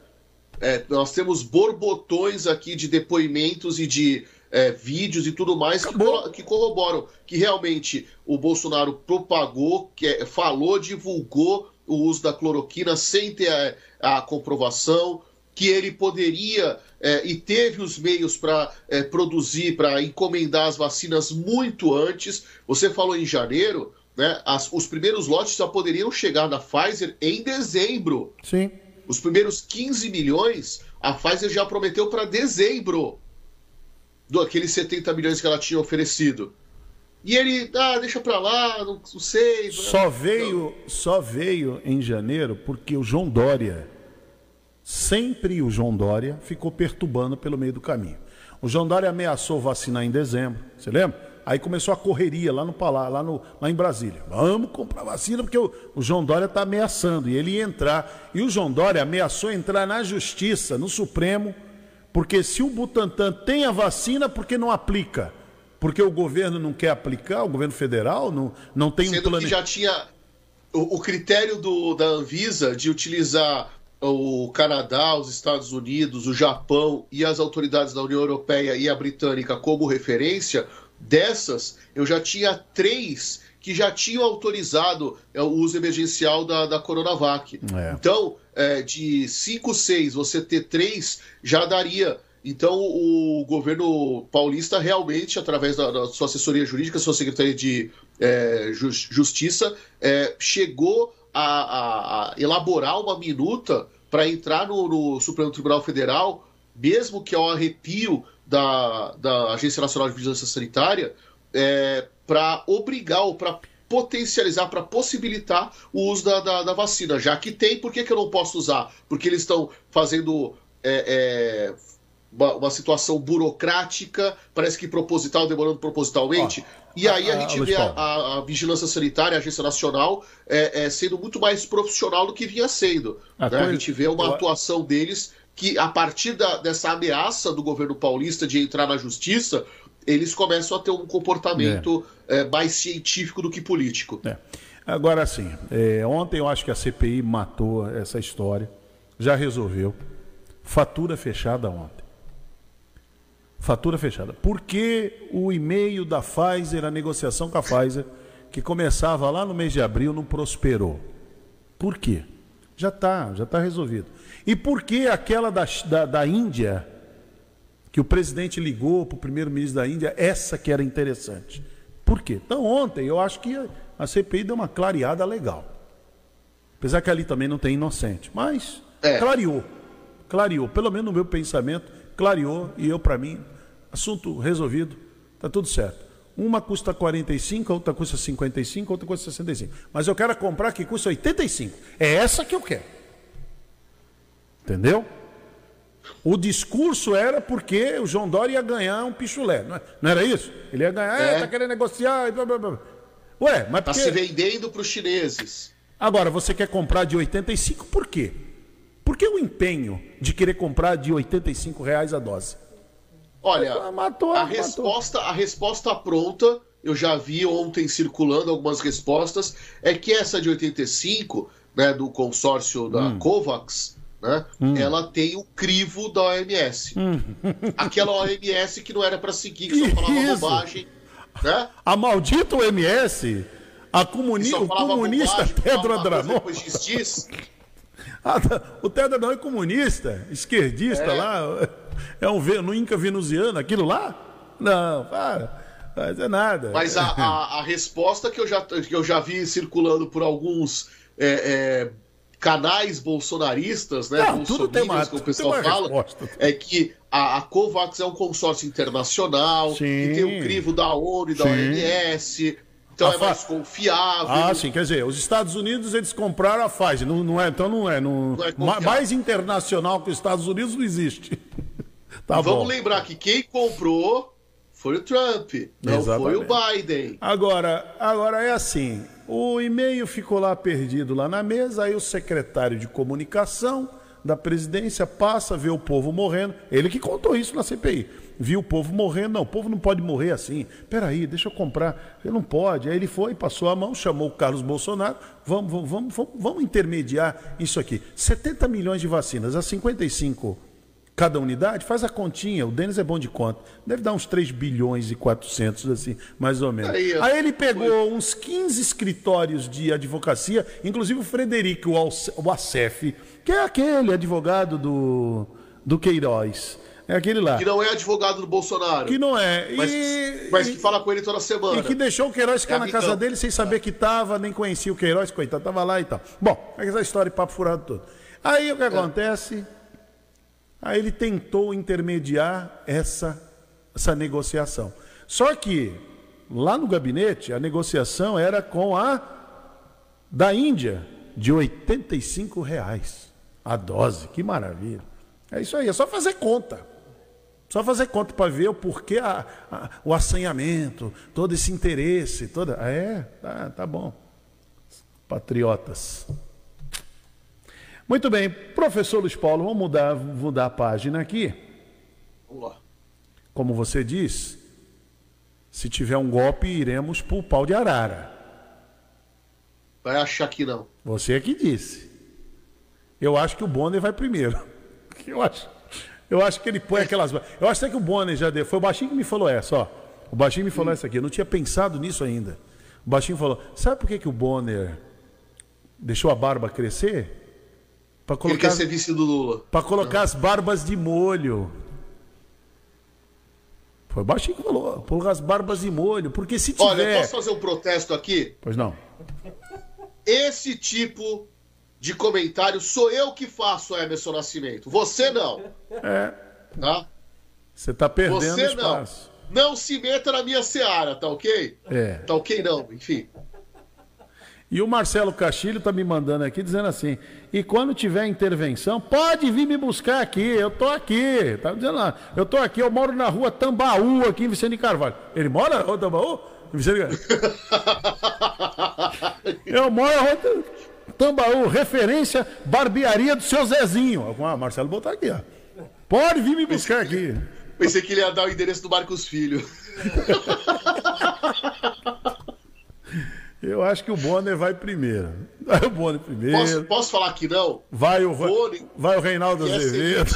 É, nós temos borbotões aqui de depoimentos e de é, vídeos e tudo mais que, que corroboram que realmente o Bolsonaro propagou, que é, falou, divulgou o uso da cloroquina sem ter a, a comprovação, que ele poderia é, e teve os meios para produzir, para encomendar as vacinas muito antes. Você falou em janeiro, né? as- os primeiros lotes já poderiam chegar na Pfizer em dezembro. Sim. Os primeiros 15 milhões, a Pfizer já prometeu para dezembro do aqueles 70 milhões que ela tinha oferecido. E ele, ah, deixa pra lá, não, não sei. Só veio, só veio em janeiro porque o João Dória, sempre o João Dória, ficou perturbando pelo meio do caminho. O João Dória ameaçou vacinar em dezembro, você lembra? Aí começou a correria lá no Palá, lá, no, lá em Brasília. Vamos comprar vacina porque o, o João Dória está ameaçando e ele ia entrar. E o João Dória ameaçou entrar na justiça, no Supremo, porque se o Butantan tem a vacina, por que não aplica? Porque o governo não quer aplicar, o governo federal não, não tem Sendo um plano. já tinha o, o critério do, da Anvisa de utilizar o Canadá, os Estados Unidos, o Japão e as autoridades da União Europeia e a britânica como referência, dessas eu já tinha três que já tinham autorizado é, o uso emergencial da, da Coronavac. É. Então, é, de cinco, seis, você ter três já daria. Então, o governo paulista realmente, através da, da sua assessoria jurídica, sua secretaria de é, Ju- Justiça, é, chegou a, a- a elaborar uma minuta para entrar no, no Supremo Tribunal Federal, mesmo que ao arrepio da, da Agência Nacional de Vigilância Sanitária, para obrigar ou para potencializar, para possibilitar o uso da, da, da vacina. Já que tem, por que, que eu não posso usar? Porque eles estão fazendo é, é, uma, uma situação burocrática, parece que proposital, demorando propositalmente. e aí a ah, gente vê a, a- a Vigilância Sanitária, a Agência Nacional, é, é, sendo muito mais profissional do que vinha sendo. A né? A gente vê uma atuação deles que, a partir da- dessa ameaça do governo paulista de entrar na justiça, eles começam a ter um comportamento é, mais científico do que político. É. Agora sim, é, ontem eu acho que a CPI matou essa história, já resolveu. Fatura fechada ontem. Fatura fechada. Por que o e-mail da Pfizer, a negociação com a Pfizer, que começava lá no mês de abril, não prosperou? Por quê? Já está, já está resolvido. E por que aquela da, da, da Índia, que o presidente ligou para o primeiro-ministro da Índia, essa que era interessante? Por quê? Então, ontem eu acho que a- CPI deu uma clareada legal. Apesar que ali também não tem inocente. Mas É. clareou. Clareou. Pelo menos no meu pensamento, clareou. E eu, para mim, assunto resolvido. Tá tudo certo. Uma custa 45, a outra custa 55, a outra custa 65. Mas eu quero comprar que custa 85. É essa que eu quero. Entendeu? O discurso era porque o João Dória ia ganhar um pichulé. Não, é- não era isso? Ele ia ganhar, é, É. tá querendo negociar. E blá, blá, blá. Ué, mas por se vendendo para os chineses. Agora, você quer comprar de 85, por quê? Por que o empenho de querer comprar de 85 reais a dose? Olha, Matou, a matou. resposta, a resposta pronta, eu já vi ontem circulando algumas respostas, é que essa de 85, né, do consórcio da Hum. Covax, né, ela tem o crivo da OMS. Aquela OMS que não era para seguir, que só falava Isso. bobagem, né? A maldita OMS, a comuni o comunista bobagem, Pedro Adramon. Ah, tá. o Ted Adamon é comunista, esquerdista É. lá, é um Inca venusiano, aquilo lá? Não, para, não é nada. Mas a, a- a resposta que eu, já, que eu já vi circulando por alguns é, é, canais bolsonaristas, né? Não, tudo tem uma- como o pessoal fala, resposta. é que a, a COVAX é um consórcio internacional, Sim. que tem o crivo da ONU e da Sim. OMS, então A é mais confiável. Ah, sim, quer dizer, os Estados Unidos eles compraram a Pfizer, não, não é, então não é, não, Não é mais internacional que os Estados Unidos não existe. tá vamos bom. lembrar que quem comprou foi o Trump, não foi o Exatamente. Biden. Agora, agora é assim, o e-mail ficou lá perdido lá na mesa, aí o secretário de comunicação da presidência passa, vê o povo morrendo, ele que contou isso na CPI. Viu o povo morrendo, não, o povo não pode morrer assim. Peraí, deixa eu comprar. Ele não pode. Aí ele foi, passou a mão, chamou o Carlos Bolsonaro. Vamos, vamos, vamos, vamos, vamos intermediar isso aqui. 70 milhões de vacinas, a 55 cada unidade, faz a continha, o Denis é bom de conta, deve dar uns 3 bilhões e 400, assim, mais ou menos. Aí, Aí, ele pegou uns 15 escritórios de advocacia, inclusive o Frederico o Alce- o Acef, que é aquele advogado do, do Queiroz, é aquele lá. Que não é advogado do Bolsonaro. Que não é. Mas, E- mas que fala com ele toda semana. E que deixou o Queiroz ficar É na casa dele sem saber que tava, nem conhecia o Queiroz, coitado, tava lá e tal. Bom, é essa história papo furado todo. Aí É. o que acontece? Aí ele tentou intermediar essa, essa negociação. Só que lá no gabinete, a negociação era com a da Índia, de 85 reais a dose. Que maravilha. É isso aí, é só fazer conta. Só fazer conta para ver o porquê a, a, o assanhamento, todo esse interesse, toda. É, tá, tá bom. Patriotas. Muito bem, professor Luiz Paulo, vamos mudar, mudar a página aqui. Vamos lá. Como você diz, se tiver um golpe, iremos para o pau de arara. Vai achar que não. Você é que disse. Eu acho que o Bonner vai primeiro. Eu acho, eu acho que ele põe aquelas. Eu acho até que o Bonner já deu. Foi o Baixinho que me falou essa, ó. O Baixinho me falou essa aqui. Eu não tinha pensado nisso ainda. O Baixinho falou: Sabe por que, que o Bonner deixou a barba crescer? Para Ele colocar, quer ser vice do Lula. pra colocar as barbas de molho. Foi Baixinho que falou: colocar as barbas de molho. Porque se tiver. Olha, eu posso fazer um protesto aqui? Pois não. Esse tipo de comentário sou eu que faço, Emerson Nascimento. Você não. É. Tá? Você está perdendo Você não. espaço. Não se meta na minha seara, tá ok? É. Tá ok não, enfim. E o Marcelo Castilho tá me mandando aqui dizendo assim: e quando tiver intervenção, pode vir me buscar aqui, eu tô aqui. Tá dizendo lá, eu tô aqui, eu moro na rua Tambaú, aqui em Vicente Carvalho. Ele mora na rua Tambaú? Em Vicente Carvalho. eu moro na rua Tam- Tambaú, referência barbearia do seu Zezinho. Ah, Marcelo botar aqui, ó. Pode vir me buscar aqui. Pensei que ele ia dar o endereço do Marcos Filho. Eu acho que o Bonner vai primeiro. Vai o Bonner primeiro. Posso, posso falar que não? Vai o, Bonner vai o Reinaldo Azevedo.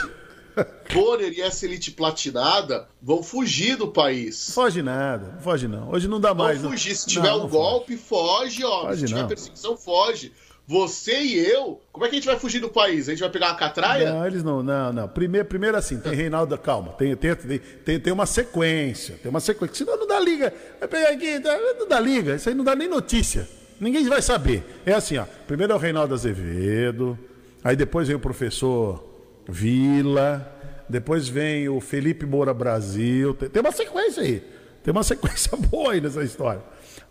Bonner e essa elite platinada vão fugir do país. Foge nada, não foge não. Hoje não dá mais. Vão não. fugir. Se Não, tiver não um golpe, foge, ó. Foge Se tiver não. perseguição, foge. Você e eu, como é que a gente vai fugir do país? A gente vai pegar uma catraia? Não, eles não, não, não. Primeiro, primeiro assim, tem Reinaldo, calma, tem, tem, tem, tem uma sequência, tem uma sequência. Senão não dá liga. Vai pegar aqui, dá- não dá liga, isso aí não dá nem notícia. Ninguém vai saber. É assim, ó. Primeiro é o Reinaldo Azevedo, aí depois vem o professor Vila, depois vem o Felipe Moura Brasil. Tem, tem uma sequência aí. Tem uma sequência boa aí nessa história.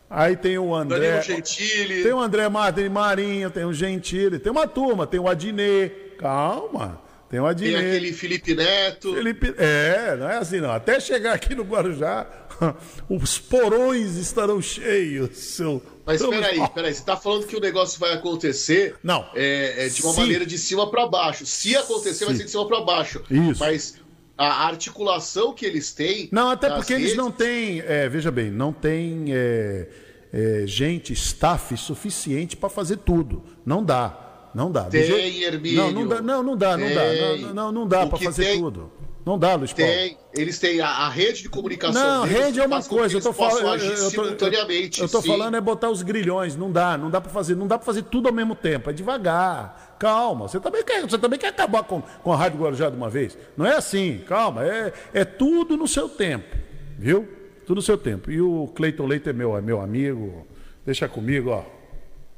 Aí tem o André. Danilo Gentili. Tem o André Martin Marinho, tem o Gentili, tem uma turma, tem o Adnet. Calma. Tem o Tem Adnet. aquele Felipe Neto. Felipe... É, não é assim não. Até chegar aqui no Guarujá, os porões estarão cheios. Seu... Mas peraí, peraí, você tá falando que o negócio vai acontecer Não. é, é de uma Se- maneira de cima para baixo. Se acontecer, vai Se. ser de cima para baixo. Isso. Mas a articulação que eles têm. Não, até porque eles redes- não têm, é, veja bem, não tem é, é, gente, staff suficiente para fazer tudo. Não dá. Não dá. Tem, jeito- Hermínio. Não, não dá, não, não dá, não dá. Tem. Não, não, não dá para fazer tem- tudo. Não dá, Luiz Paulo. Tem, eles têm a, a rede de comunicação. Não, deles rede é uma coisa. Eu tô falando, agir eu, eu tô, simultaneamente. eu tô sim. falando é botar os grilhões. Não dá, não dá para fazer, não dá para fazer tudo ao mesmo tempo. É devagar. Calma. Você também quer, você também quer acabar com, com a Rádio Guarujá de uma vez? Não é assim. Calma. É, é tudo no seu tempo, viu? Tudo no seu tempo. E o Cleiton Leite é meu, é meu amigo. Deixa comigo, ó.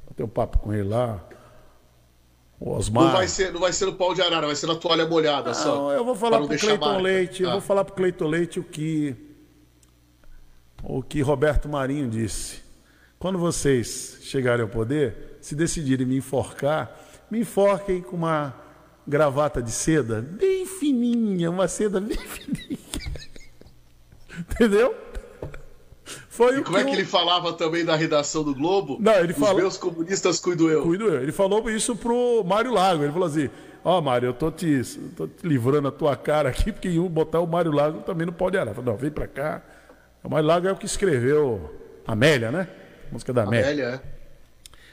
Eu tenho um papo com ele lá. O Osmar. Não vai, ser, não vai ser no pau de arara, vai ser na toalha molhada só. Não, eu vou falar pro Cleiton. Leite, eu Tá. vou falar pro Cleiton Leite o que o que Roberto Marinho disse. Quando vocês chegarem ao poder, se decidirem me enforcar, me enforquem com uma gravata de seda bem fininha, uma seda bem fininha. Entendeu? Foi E o como é que ele falava também da redação do Globo? Não, ele Os fala- meus comunistas cuido eu. Cuido eu. Ele falou isso pro Mário Lago. Ele falou assim: Ó, Mário, eu tô te, tô te livrando a tua cara aqui, porque iam botar o Mário Lago também no pau de arara. Eu falei, Não, vem pra cá. O Mário Lago é o que escreveu Amélia, né? A música da Amélia. Amélia, é.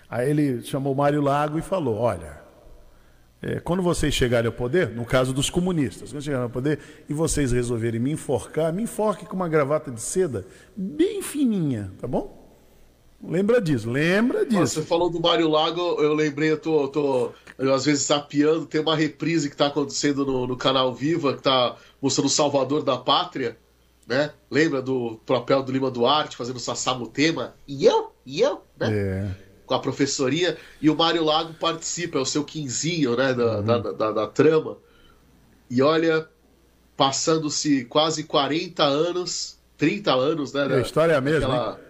Aí ele chamou o Mário Lago e falou: Olha, é, quando vocês chegarem ao poder, no caso dos comunistas, quando chegarem ao poder e vocês resolverem me enforcar, me enforque com uma gravata de seda bem fininha, tá bom? Lembra disso, lembra disso. Você falou do Mário Lago, eu lembrei, eu tô, tô eu, às vezes sapeando, tem uma reprise que tá acontecendo no, no canal Viva, que tá mostrando o Salvador da Pátria, né? Lembra do papel do Lima Duarte fazendo o tema? E eu? E eu? Né? É. Com a professoria, e o Mário Lago participa, é o seu quinzinho, né, da, da, da- da trama. E olha, passando-se quase 40 anos, 30 anos, né? A história é a mesma. Aquela...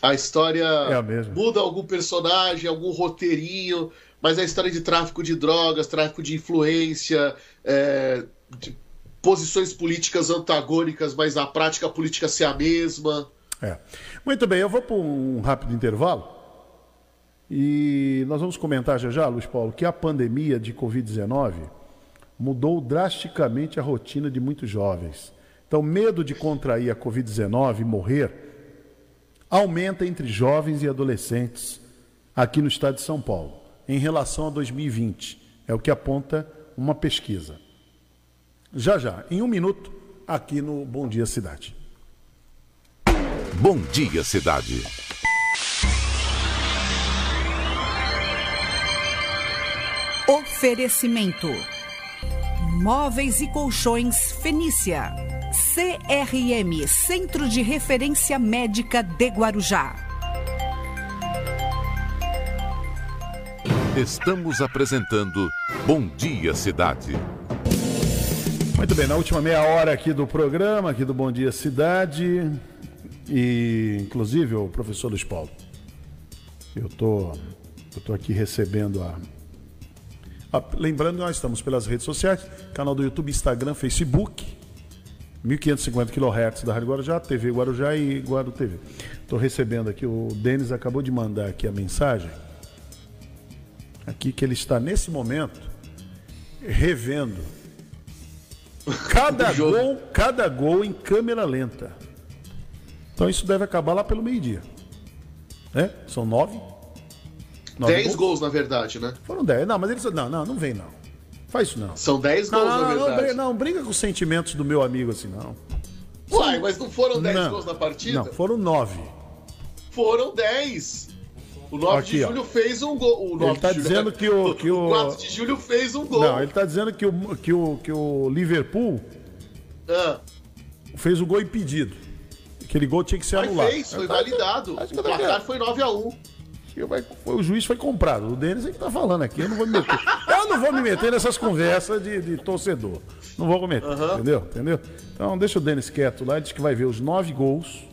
A história é a mesma. muda algum personagem, algum roteirinho, mas a história de tráfico de drogas, tráfico de influência, é, de posições políticas antagônicas, mas na prática a política ser a mesma. É. Muito bem, eu vou para um rápido intervalo. E nós vamos comentar já já, Luiz Paulo, que a pandemia de Covid-19 mudou drasticamente a rotina de muitos jovens. Então, medo de contrair a Covid-19 e morrer aumenta entre jovens e adolescentes aqui no estado de São Paulo, em relação a 2020. É o que aponta uma pesquisa. Já já, em um minuto, aqui no Bom Dia Cidade. Bom Dia Cidade. Oferecimento: Móveis e Colchões Fenícia. CRM Centro de Referência Médica de Guarujá. Estamos apresentando Bom Dia Cidade. Muito bem, na última meia hora aqui do programa, aqui do Bom Dia Cidade, e inclusive o professor Luiz Paulo, eu tô, eu tô aqui recebendo a, a lembrando nós estamos pelas redes sociais, canal do YouTube, Instagram, Facebook, 1550 kHz da Rádio Guarujá, TV Guarujá e Guaru TV. Estou recebendo aqui, o Denis acabou de mandar aqui a mensagem, aqui que ele está nesse momento revendo cada gol, cada gol em câmera lenta. Então isso deve acabar lá pelo meio-dia. Né? São nove? Nove dez gols? gols? na verdade, né? Foram dez. Não, mas eles. Não, não, não vem, não. Faz isso não. São dez gols, não, na verdade. Não, não, brinca com os sentimentos do meu amigo assim, não. Uai, mas não foram dez não, gols na partida? Não, foram nove. Foram dez. O 9 Aqui, de julho ó. fez um gol. O 9 ele tá de dizendo que o, que o. 4 de julho fez um gol. Não, ele tá dizendo que o, que o, que o Liverpool ah. fez o gol impedido. Aquele gol tinha que ser Mas anulado. fez, foi validado. O placar foi 9x1. O juiz foi comprado. O Denis é que tá falando aqui. Eu não vou me meter. eu não vou me meter nessas conversas de, de torcedor. Não vou cometer, uhum. entendeu? Entendeu? Então deixa o Denis quieto lá. Diz que vai ver os nove gols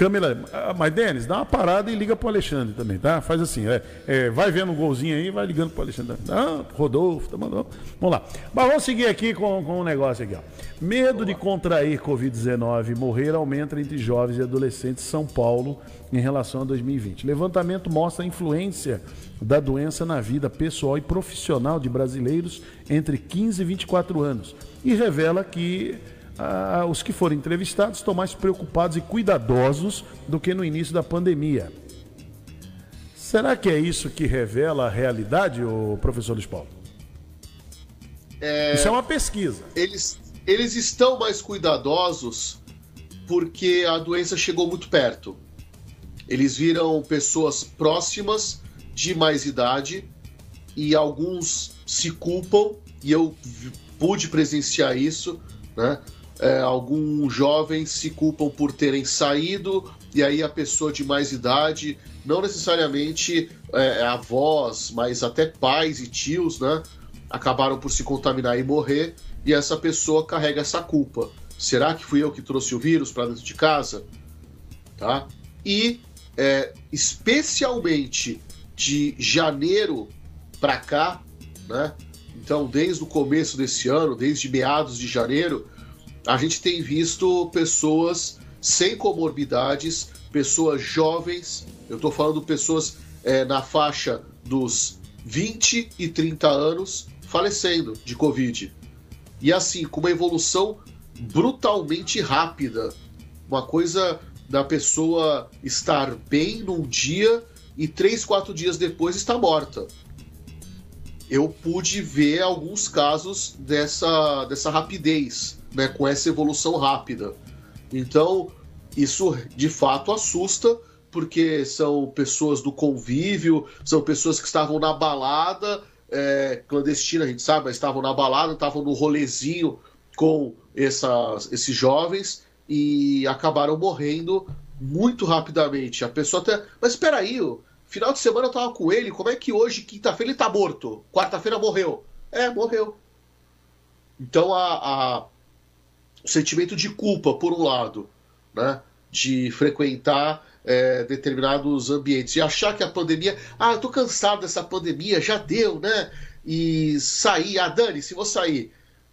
câmera. Ah, mas, Denis, dá uma parada e liga pro Alexandre também, tá? Faz assim, é, é vai vendo um golzinho aí vai ligando pro Alexandre. Ah, Rodolfo, tá mandando. Vamos lá. Mas vamos seguir aqui com, com um negócio aqui, ó. Medo de contrair Covid-19 e morrer aumenta entre jovens e adolescentes de São Paulo em relação a 2020. Levantamento mostra a influência da doença na vida pessoal e profissional de brasileiros entre 15 e 24 anos e revela que ah, os que foram entrevistados estão mais preocupados e cuidadosos do que no início da pandemia. Será que é isso que revela a realidade, o professor Luiz Paulo? É... Isso é uma pesquisa. Eles, eles estão mais cuidadosos porque a doença chegou muito perto. Eles viram pessoas próximas de mais idade e alguns se culpam, e eu pude presenciar isso, né? É, alguns jovens se culpam por terem saído e aí a pessoa de mais idade, não necessariamente é, avós, mas até pais e tios, né, acabaram por se contaminar e morrer e essa pessoa carrega essa culpa. Será que fui eu que trouxe o vírus para dentro de casa? Tá? E é, especialmente de janeiro para cá, né? Então, desde o começo desse ano, desde meados de janeiro, a gente tem visto pessoas sem comorbidades, pessoas jovens, eu estou falando pessoas é, na faixa dos 20 e 30 anos falecendo de Covid. E assim, com uma evolução brutalmente rápida. Uma coisa da pessoa estar bem num dia e três, quatro dias depois está morta. Eu pude ver alguns casos dessa, dessa rapidez né, com essa evolução rápida. Então, isso de fato assusta, porque são pessoas do convívio, são pessoas que estavam na balada é, clandestina, a gente sabe, mas estavam na balada, estavam no rolezinho com essas, esses jovens e acabaram morrendo muito rapidamente. A pessoa até. Mas espera aí, final de semana eu tava com ele, como é que hoje, quinta-feira, ele tá morto? Quarta-feira morreu. É, morreu. Então a, a sentimento de culpa, por um lado, né? de frequentar é, determinados ambientes e achar que a pandemia, ah, eu tô cansado dessa pandemia, já deu, né? E sair, ah, Dani, se vou sair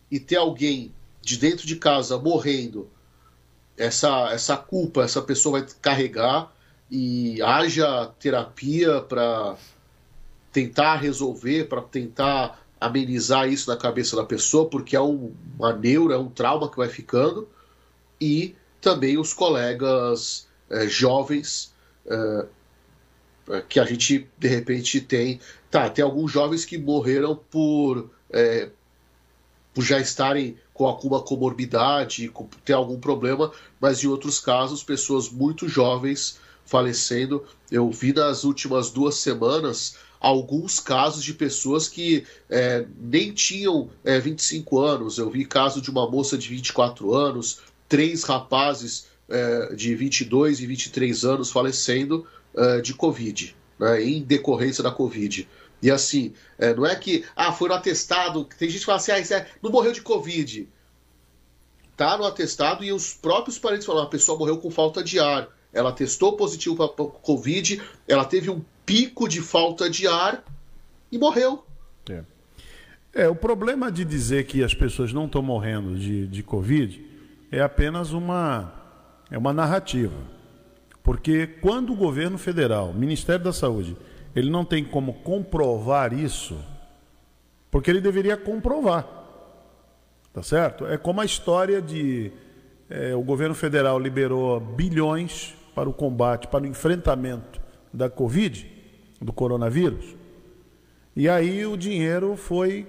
e ter alguém de dentro de casa morrendo, essa, essa culpa essa pessoa vai carregar e haja terapia para tentar resolver, para tentar amenizar isso na cabeça da pessoa, porque é um, uma neura, é um trauma que vai ficando, e também os colegas é, jovens é, que a gente de repente tem. Tá, tem alguns jovens que morreram por, é, por já estarem com alguma comorbidade, com ter algum problema, mas em outros casos, pessoas muito jovens falecendo. Eu vi nas últimas duas semanas alguns casos de pessoas que é, nem tinham é, 25 anos. Eu vi caso de uma moça de 24 anos, três rapazes é, de 22 e 23 anos falecendo é, de Covid, né, em decorrência da Covid. E assim, é, não é que, ah, foi no atestado, tem gente que fala assim, ah, é, não morreu de Covid. Tá no atestado e os próprios parentes falam, a pessoa morreu com falta de ar. Ela testou positivo para Covid, ela teve um pico de falta de ar e morreu. É. é, o problema de dizer que as pessoas não estão morrendo de, de Covid é apenas uma, é uma narrativa. Porque quando o governo federal, Ministério da Saúde, ele não tem como comprovar isso, porque ele deveria comprovar. Tá certo? É como a história de é, o governo federal liberou bilhões para o combate, para o enfrentamento da Covid, do coronavírus. E aí o dinheiro foi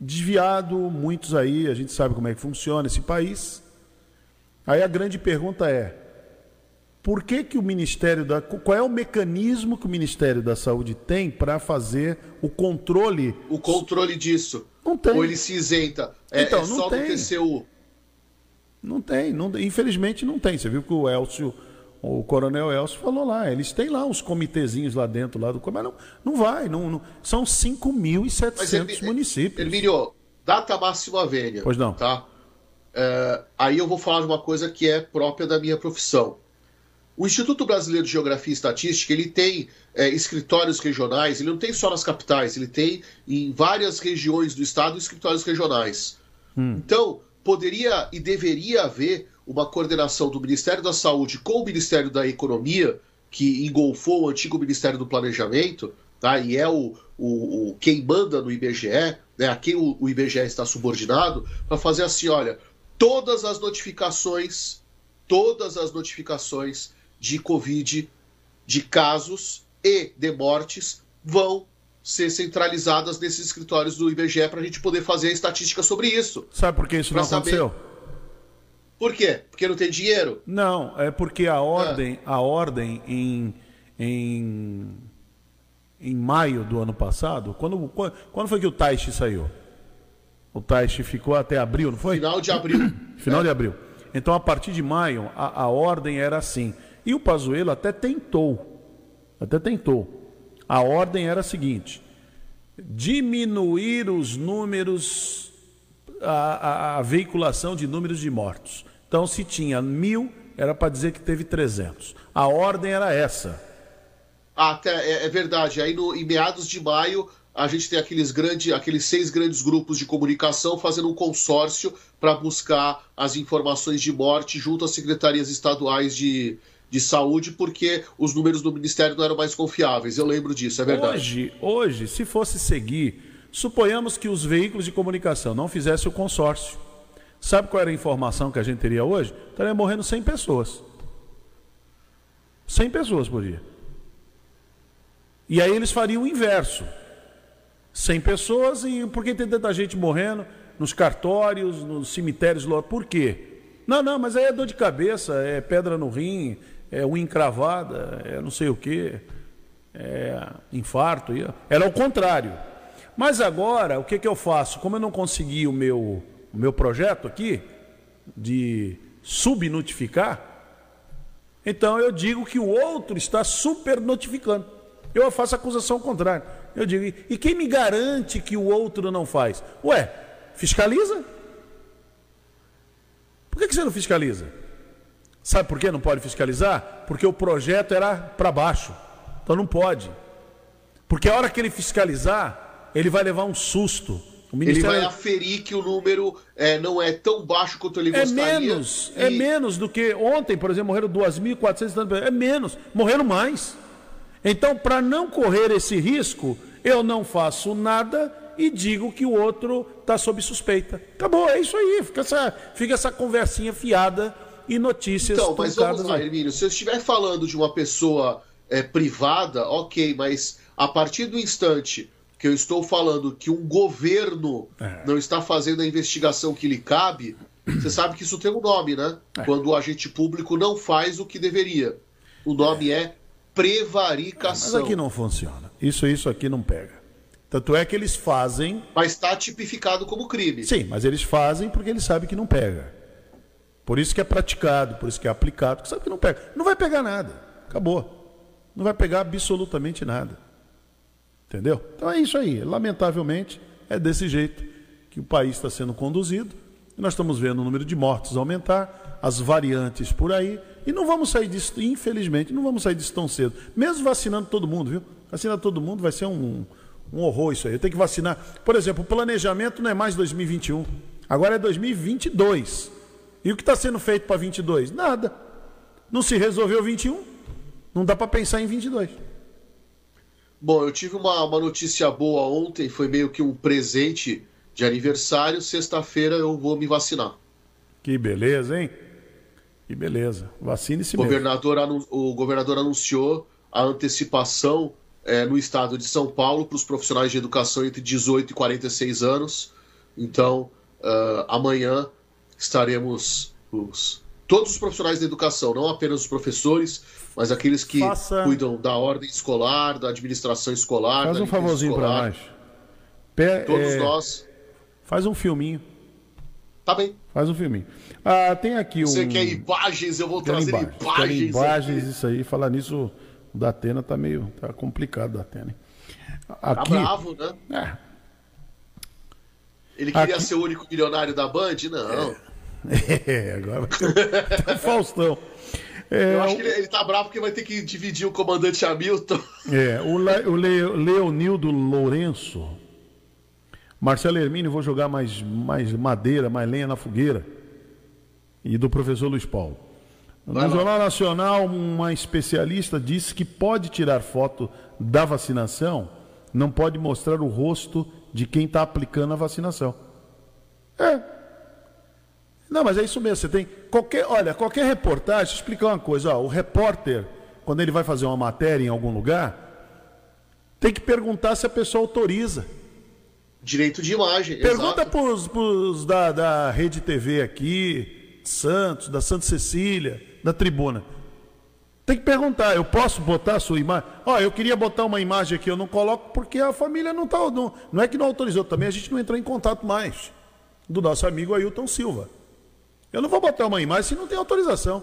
desviado, muitos aí, a gente sabe como é que funciona esse país. Aí a grande pergunta é: por que, que o Ministério da. Qual é o mecanismo que o Ministério da Saúde tem para fazer o controle? O controle disso. Não tem. Ou ele se isenta. É, então, é não só tem. no TCU. Não tem, não, infelizmente não tem. Você viu que o Elcio, o coronel Elcio falou lá, eles têm lá uns comitezinhos lá dentro lá do mas não, não vai, não, não são 5.700 municípios. Hermínio, data máxima vênia. Pois não. Tá? É, aí eu vou falar de uma coisa que é própria da minha profissão. O Instituto Brasileiro de Geografia e Estatística ele tem é, escritórios regionais, ele não tem só nas capitais, ele tem em várias regiões do estado escritórios regionais. Hum. Então, poderia e deveria haver uma coordenação do Ministério da Saúde com o Ministério da Economia, que engolfou o antigo Ministério do Planejamento, tá? e é o, o, o quem manda no IBGE, né? a quem o, o IBGE está subordinado, para fazer assim: olha, todas as notificações, todas as notificações de Covid, de casos e de mortes vão ser centralizadas nesses escritórios do IBGE para a gente poder fazer a estatística sobre isso. Sabe por que isso não saber- aconteceu? Por quê? Porque não tem dinheiro? Não, é porque a ordem, Ah. a ordem em, em, em maio do ano passado, quando, quando, quando foi que o Taishi saiu? O Taishi ficou até abril, não foi? Final de abril. Final de abril. Então, a partir de maio, a, a ordem era assim. E o Pazuello até tentou, até tentou. A ordem era a seguinte: diminuir os números, a, a- a veiculação de números de mortos. Então, se tinha mil, era para dizer que teve 300. A ordem era essa. Ah, até, é, é verdade. Aí no, em meados de maio a gente tem aqueles, grande, aqueles seis grandes grupos de comunicação fazendo um consórcio para buscar as informações de morte junto às secretarias estaduais de, de saúde, porque os números do Ministério não eram mais confiáveis. Eu lembro disso, é verdade. Hoje, hoje, se fosse seguir, suponhamos que os veículos de comunicação não fizessem o consórcio. Sabe qual era a informação que a gente teria hoje? Estaria morrendo 100 pessoas. 100 pessoas por dia. E aí eles fariam o inverso. 100 pessoas e por que tem tanta gente morrendo nos cartórios, nos cemitérios? Por quê? Não, não, mas aí é dor de cabeça, é pedra no rim, é unha encravada, é não sei o quê, é infarto. e- Era o contrário. Mas agora, o que, que eu faço? Como eu não consegui o meu, o meu projeto aqui, de subnotificar, então eu digo que o outro está super notificando. Eu faço acusação contrária. Eu digo, e quem me garante que o outro não faz? Ué, fiscaliza? Por que você não fiscaliza? Sabe por que não pode fiscalizar? Porque o projeto era para baixo. Então não pode. Porque a hora que ele fiscalizar, ele vai levar um susto. Ele vai aferir que o número é, não é tão baixo quanto ele é gostaria. menos, e- é menos do que ontem, por exemplo, morreram 2.400 e tantas pessoas. É menos, morreram mais. Então, para não correr esse risco, eu não faço nada e digo que o outro está sob suspeita. Acabou, é isso aí. Fica essa, fica essa conversinha fiada e notícias Então, mas vamos lá. Hermínio. Se eu estiver falando de uma pessoa é, privada, ok, mas a partir do instante que eu estou falando que um governo É. não está fazendo a investigação que lhe cabe, você sabe que isso tem um nome, né? É. Quando o agente público não faz o que deveria. O nome é Mas prevaricação. aqui não funciona. Isso, isso aqui não pega. Tanto é que eles fazem. Mas está tipificado como crime. Sim, mas eles fazem porque eles sabem que não pega. Por isso que é praticado, por isso que é aplicado, porque sabe que não pega. Não vai pegar nada. Acabou. Não vai pegar absolutamente nada. Entendeu? Então é isso aí. Lamentavelmente, é desse jeito que o país está sendo conduzido. Nós estamos vendo o número de mortes aumentar, as variantes por aí. E não vamos sair disso, infelizmente, não vamos sair disso tão cedo. Mesmo vacinando todo mundo, viu? Vacinar todo mundo vai ser um, um horror isso aí. Eu tenho que vacinar. Por exemplo, o planejamento não é mais 2021. Agora é 2022. E o que está sendo feito para 22? Nada. Não se resolveu 21. Não dá para pensar em 22. Bom, eu tive uma, uma notícia boa ontem, foi meio que um presente de aniversário. Sexta-feira eu vou me vacinar. Que beleza, hein? Que beleza. Vacine-se mesmo. anu- o governador anunciou a antecipação eh, no estado de São Paulo para os profissionais de educação entre 18 e 46 anos. Então, ah, amanhã estaremos os, todos os profissionais da educação, não apenas os professores, mas aqueles que Faça- cuidam da ordem escolar, da administração escolar. Faz um favorzinho para nós. Pe- Todos é, nós. Faz um filminho. Tá bem. Faz um filminho. Ah, tem aqui um. Você quer imagens? Eu vou Quero trazer imagens. Imagens. imagens, isso aí. Falar nisso, o da Atena tá meio. tá complicado da Atena. hein? Tá Aqui. bravo, né? É. Ele queria Aqui- ser o único milionário da Band? Não. É, agora vai ter tem o Faustão. É, Eu acho que ele, ele tá bravo porque vai ter que dividir o comandante Hamilton. É, o, Le, o Le- Leonildo Lourenço. Marcelo Hermínio, vou jogar mais, mais madeira, mais lenha na fogueira. E do professor Luiz Paulo. No lá. Jornal Nacional, uma especialista disse que pode tirar foto da vacinação, não pode mostrar o rosto de quem está aplicando a vacinação. É. Não, mas é isso mesmo. Você tem qualquer, olha, qualquer reportagem. Deixa eu explicar uma coisa. Ó, o repórter, quando ele vai fazer uma matéria em algum lugar, tem que perguntar se a pessoa autoriza. Direito de imagem. Pergunta pros, pros da, da Rede TV aqui, Santos, da Santa Cecília, da Tribuna. Tem que perguntar, eu posso botar a sua imagem? Ó, eu queria botar uma imagem aqui, eu não coloco porque a família não tá. Não, não é que não autorizou, também a gente não entrou em contato mais. Do nosso amigo Ailton Silva. Eu não vou botar uma imagem se não tem autorização.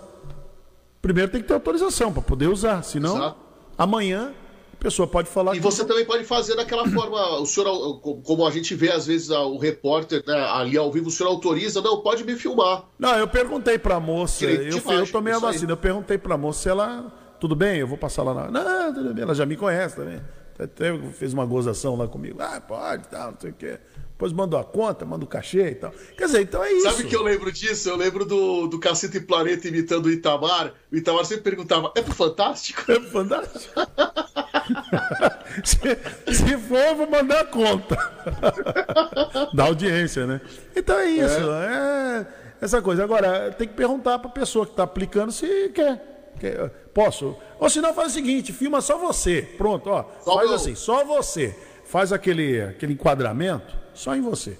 Primeiro tem que ter autorização para poder usar, senão Exato. amanhã a pessoa pode falar E você também pode fazer daquela forma, o senhor, como a gente vê às vezes o repórter né, ali ao vivo, o senhor autoriza, não, pode me filmar. Não, eu perguntei pra moça, Direito de eu, fui- eu tomei a vacina, eu perguntei pra moça se ela. Tudo bem, eu vou passar lá na. Não, tudo bem, ela já me conhece também. Até fez uma gozação lá comigo. Ah, pode, tal, não sei o quê. Depois mandou a conta, manda o cachê e tal. Quer dizer, então é isso. Sabe que eu lembro disso? Eu lembro do, do Cacete e Planeta imitando o Itamar. O Itamar sempre perguntava, é pro Fantástico? É fantástico. se, se for, eu vou mandar a conta. da audiência, né? Então é isso. É. essa coisa. Agora, tem que perguntar pra pessoa que tá aplicando se quer. quer- Posso? Ou se não, faz o seguinte: filma só você. Pronto, ó. Só faz assim, só você. Faz aquele, aquele enquadramento só em você.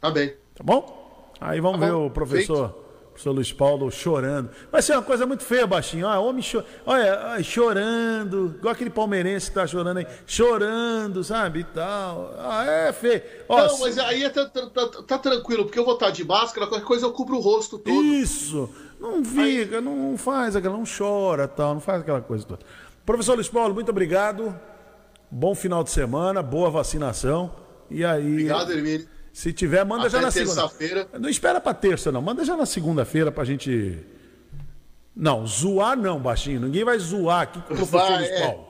Tá bem. Tá bom? Aí vamos Tá ver bom, o professor, professor Luiz Paulo chorando. Vai ser uma coisa muito feia, baixinho. Olha, homem cho... Olha, chorando, igual aquele palmeirense que tá chorando aí, chorando, sabe? E tal. Ah, é feio. Ó, não, se- mas aí tá, tá- tá- tá tranquilo, porque eu vou estar de máscara, qualquer coisa eu cubro o rosto todo. Isso! Não fica, não faz aquela, não chora tal, não faz aquela coisa toda. Professor Luiz Paulo, muito obrigado. Bom final de semana, boa vacinação. E aí. Obrigado, Hermínio. Se tiver, manda Até já na segunda. terça-feira. Não espera pra terça, não. Manda já na segunda-feira pra gente. Não, zoar não, baixinho. Ninguém vai zoar aqui com o professor Vai, Luiz é. Paulo.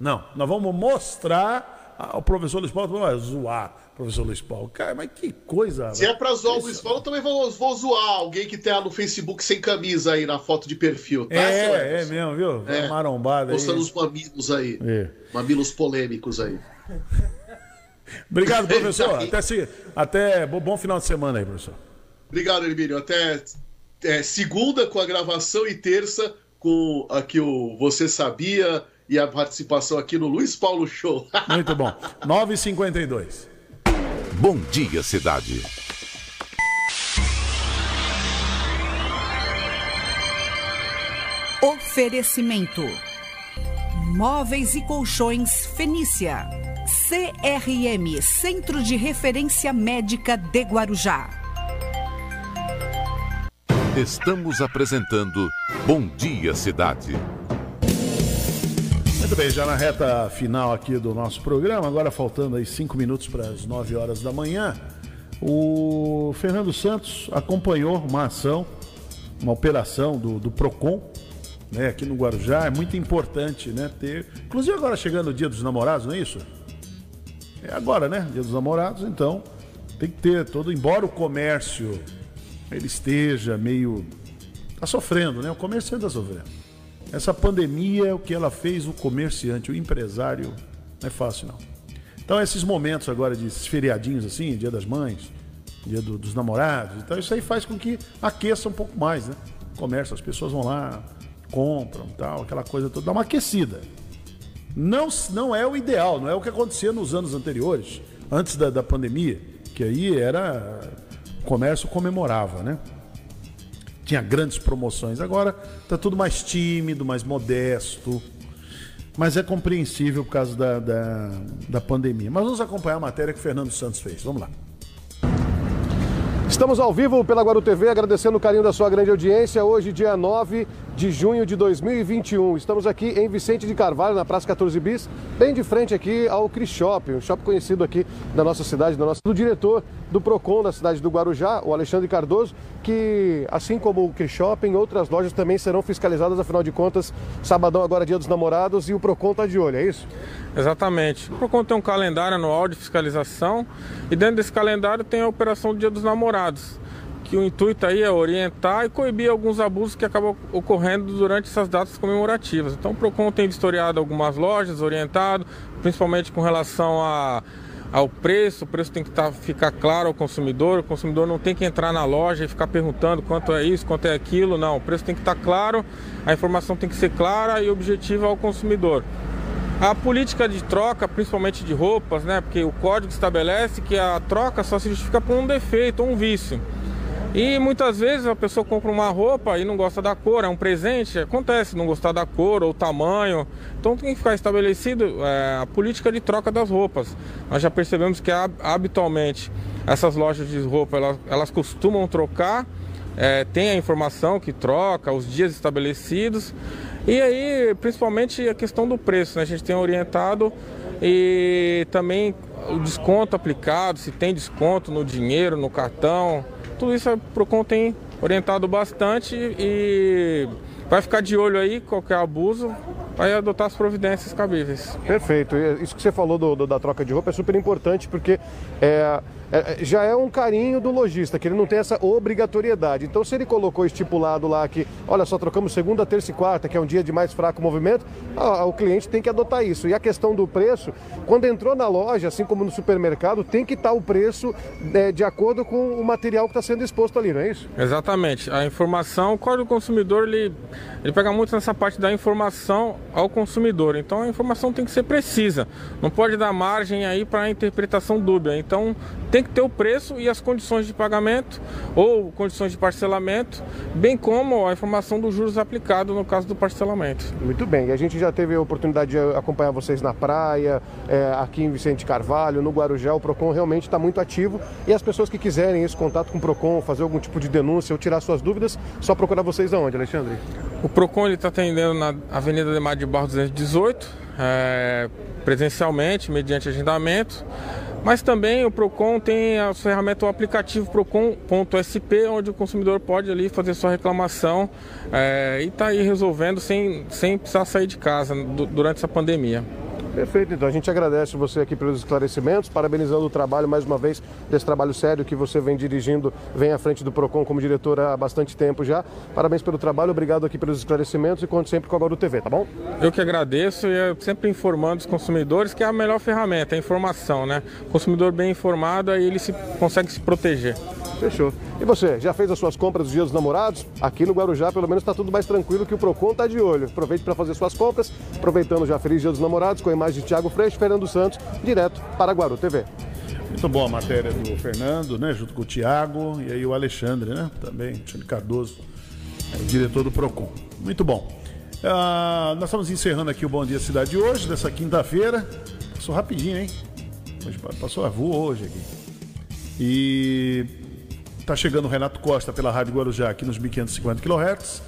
Não, nós vamos mostrar ao professor Luiz Paulo. Vai zoar professor Luiz Paulo. Cara, mas que coisa. Se é pra zoar o Luiz Paulo, eu também vou, vou zoar alguém que tá no Facebook sem camisa aí na foto de perfil, tá, É, é mesmo, viu? É. Marombada aí. Mostrando os mamilos aí. É. Mamilos polêmicos aí. Obrigado, professor. Até, se, até bom, bom final de semana aí, professor. Obrigado, Hermínio. Até é, segunda com a gravação e terça com aqui o Você Sabia e a participação aqui no Luiz Paulo Show. Muito bom. 9h52. Bom dia, cidade. Oferecimento: Móveis e Colchões Fenícia. CRM Centro de Referência Médica de Guarujá. Estamos apresentando Bom Dia, Cidade. Muito bem, já na reta final aqui do nosso programa, agora faltando aí cinco minutos para as 9 horas da manhã, o Fernando Santos acompanhou uma ação, uma operação do, do PROCON, né, aqui no Guarujá. É muito importante né, ter. Inclusive agora chegando o dia dos namorados, não é isso? É agora, né? Dia dos namorados, então tem que ter todo, embora o comércio ele esteja meio. Está sofrendo, né? O comerciante está sofrendo. Essa pandemia, o que ela fez, o comerciante, o empresário, não é fácil não. Então, esses momentos agora de feriadinhos assim, dia das mães, dia do- dos namorados, então isso aí faz com que aqueça um pouco mais, né? O comércio, as pessoas vão lá, compram, tal, aquela coisa toda, dá uma aquecida. Não, não é o ideal, não é o que acontecia nos anos anteriores, antes da, da pandemia, que aí era. O comércio comemorava, né? Tinha grandes promoções. Agora está tudo mais tímido, mais modesto. Mas é compreensível por causa da, da, da pandemia. Mas vamos acompanhar a matéria que o Fernando Santos fez. Vamos lá. Estamos ao vivo pela Guaru TV, agradecendo o carinho da sua grande audiência. Hoje, dia 9 de junho de 2021. Estamos aqui em Vicente de Carvalho, na Praça 14 Bis, bem de frente aqui ao Cris Shopping, um shopping conhecido aqui da nossa cidade, da nossa... do diretor do PROCON da cidade do Guarujá, o Alexandre Cardoso, que, assim como o Cris Shopping, outras lojas também serão fiscalizadas, afinal de contas, sabadão agora é dia dos namorados e o PROCON está de olho, é isso? Exatamente. O PROCON tem um calendário anual de fiscalização e dentro desse calendário tem a operação do Dia dos Namorados, que o intuito aí é orientar e coibir alguns abusos que acabam ocorrendo durante essas datas comemorativas. Então o PROCON tem vistoriado algumas lojas, orientado, principalmente com relação a ao preço, o preço tem que tá, ficar claro ao consumidor, o consumidor não tem que entrar na loja e ficar perguntando quanto é isso, quanto é aquilo, não, o preço tem que estar claro, a informação tem que ser clara e objetiva ao consumidor. A política de troca, principalmente de roupas, né? Porque o código estabelece que a troca só se justifica por um defeito ou um vício. E muitas vezes a pessoa compra uma roupa e não gosta da cor, é um presente, acontece não gostar da cor ou tamanho. Então tem que ficar estabelecido é, a política de troca das roupas. Nós já percebemos que hab- habitualmente essas lojas de roupa elas, elas costumam trocar, é, tem a informação que troca, os dias estabelecidos. E aí, principalmente a questão do preço, né? A gente tem orientado e também o desconto aplicado, se tem desconto no dinheiro, no cartão. Tudo isso a Procon tem orientado bastante e vai ficar de olho aí, qualquer abuso, vai adotar as providências cabíveis. Perfeito. Isso que você falou do- do- da troca de roupa é super importante porque é, já é um carinho do lojista, que ele não tem essa obrigatoriedade. Então, se ele colocou estipulado lá que, olha, só trocamos segunda, terça e quarta, que é um dia de mais fraco movimento, o cliente tem que adotar isso. E a questão do preço, quando entrou na loja, assim como no supermercado, tem que estar o preço é, de acordo com o material que está sendo exposto ali, não é isso? Exatamente. A informação, o Código do Consumidor, ele, ele pega muito nessa parte da informação ao consumidor. Então a informação tem que ser precisa. Não pode dar margem aí para interpretação dúbia. Então tem que ter o preço e as condições de pagamento ou condições de parcelamento, bem como a informação dos juros aplicados no caso do parcelamento. Muito bem, e a gente já teve a oportunidade de acompanhar vocês na praia, é, aqui em Vicente Carvalho, no Guarujá. O PROCON realmente está muito ativo e as pessoas que quiserem esse contato com o PROCON, fazer algum tipo de denúncia ou tirar suas dúvidas, só procurar vocês aonde, Alexandre? O PROCON está atendendo na Avenida Demar de Barros 218, é, presencialmente, mediante agendamento. Mas também o Procon tem a ferramenta, o aplicativo Procon.sp, onde o consumidor pode ali fazer sua reclamação é, e está aí resolvendo sem, sem precisar sair de casa durante essa pandemia. Perfeito, então a gente agradece você aqui pelos esclarecimentos, parabenizando o trabalho mais uma vez, desse trabalho sério que você vem dirigindo, vem à frente do PROCON como diretora há bastante tempo já. Parabéns pelo trabalho, obrigado aqui pelos esclarecimentos e conte sempre com a Guaru TV, tá bom? Eu que agradeço e é sempre informando os consumidores que é a melhor ferramenta, a informação, né? O consumidor bem informado, aí ele se, consegue se proteger. Fechou. E você, já fez as suas compras dos dias dos namorados? Aqui no Guarujá, pelo menos, está tudo mais tranquilo que o Procon está de olho. Aproveite para fazer suas compras, aproveitando já Feliz Dia dos Namorados, com a imagem de Thiago Freixo Fernando Santos, direto para Guaru TV. Muito boa a matéria do Fernando, né? Junto com o Thiago e aí o Alexandre, né? Também, Alexandre Cardoso, é diretor do PROCON. Muito bom. Ah, nós estamos encerrando aqui o Bom Dia Cidade de hoje, dessa quinta-feira. Passou rapidinho, hein? Passou a voa hoje aqui. E Está chegando o Renato Costa pela Rádio Guarujá aqui nos 1550 kHz.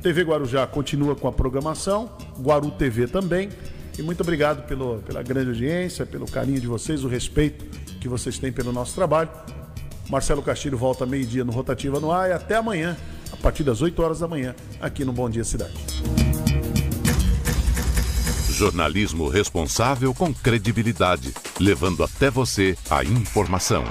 TV Guarujá continua com a programação, Guaru TV também. E muito obrigado pelo, pela grande audiência, pelo carinho de vocês, o respeito que vocês têm pelo nosso trabalho. Marcelo Castilho volta meio-dia no Rotativa no ar e até amanhã, a partir das 8 horas da manhã, aqui no Bom Dia Cidade. Jornalismo responsável com credibilidade, levando até você a informação.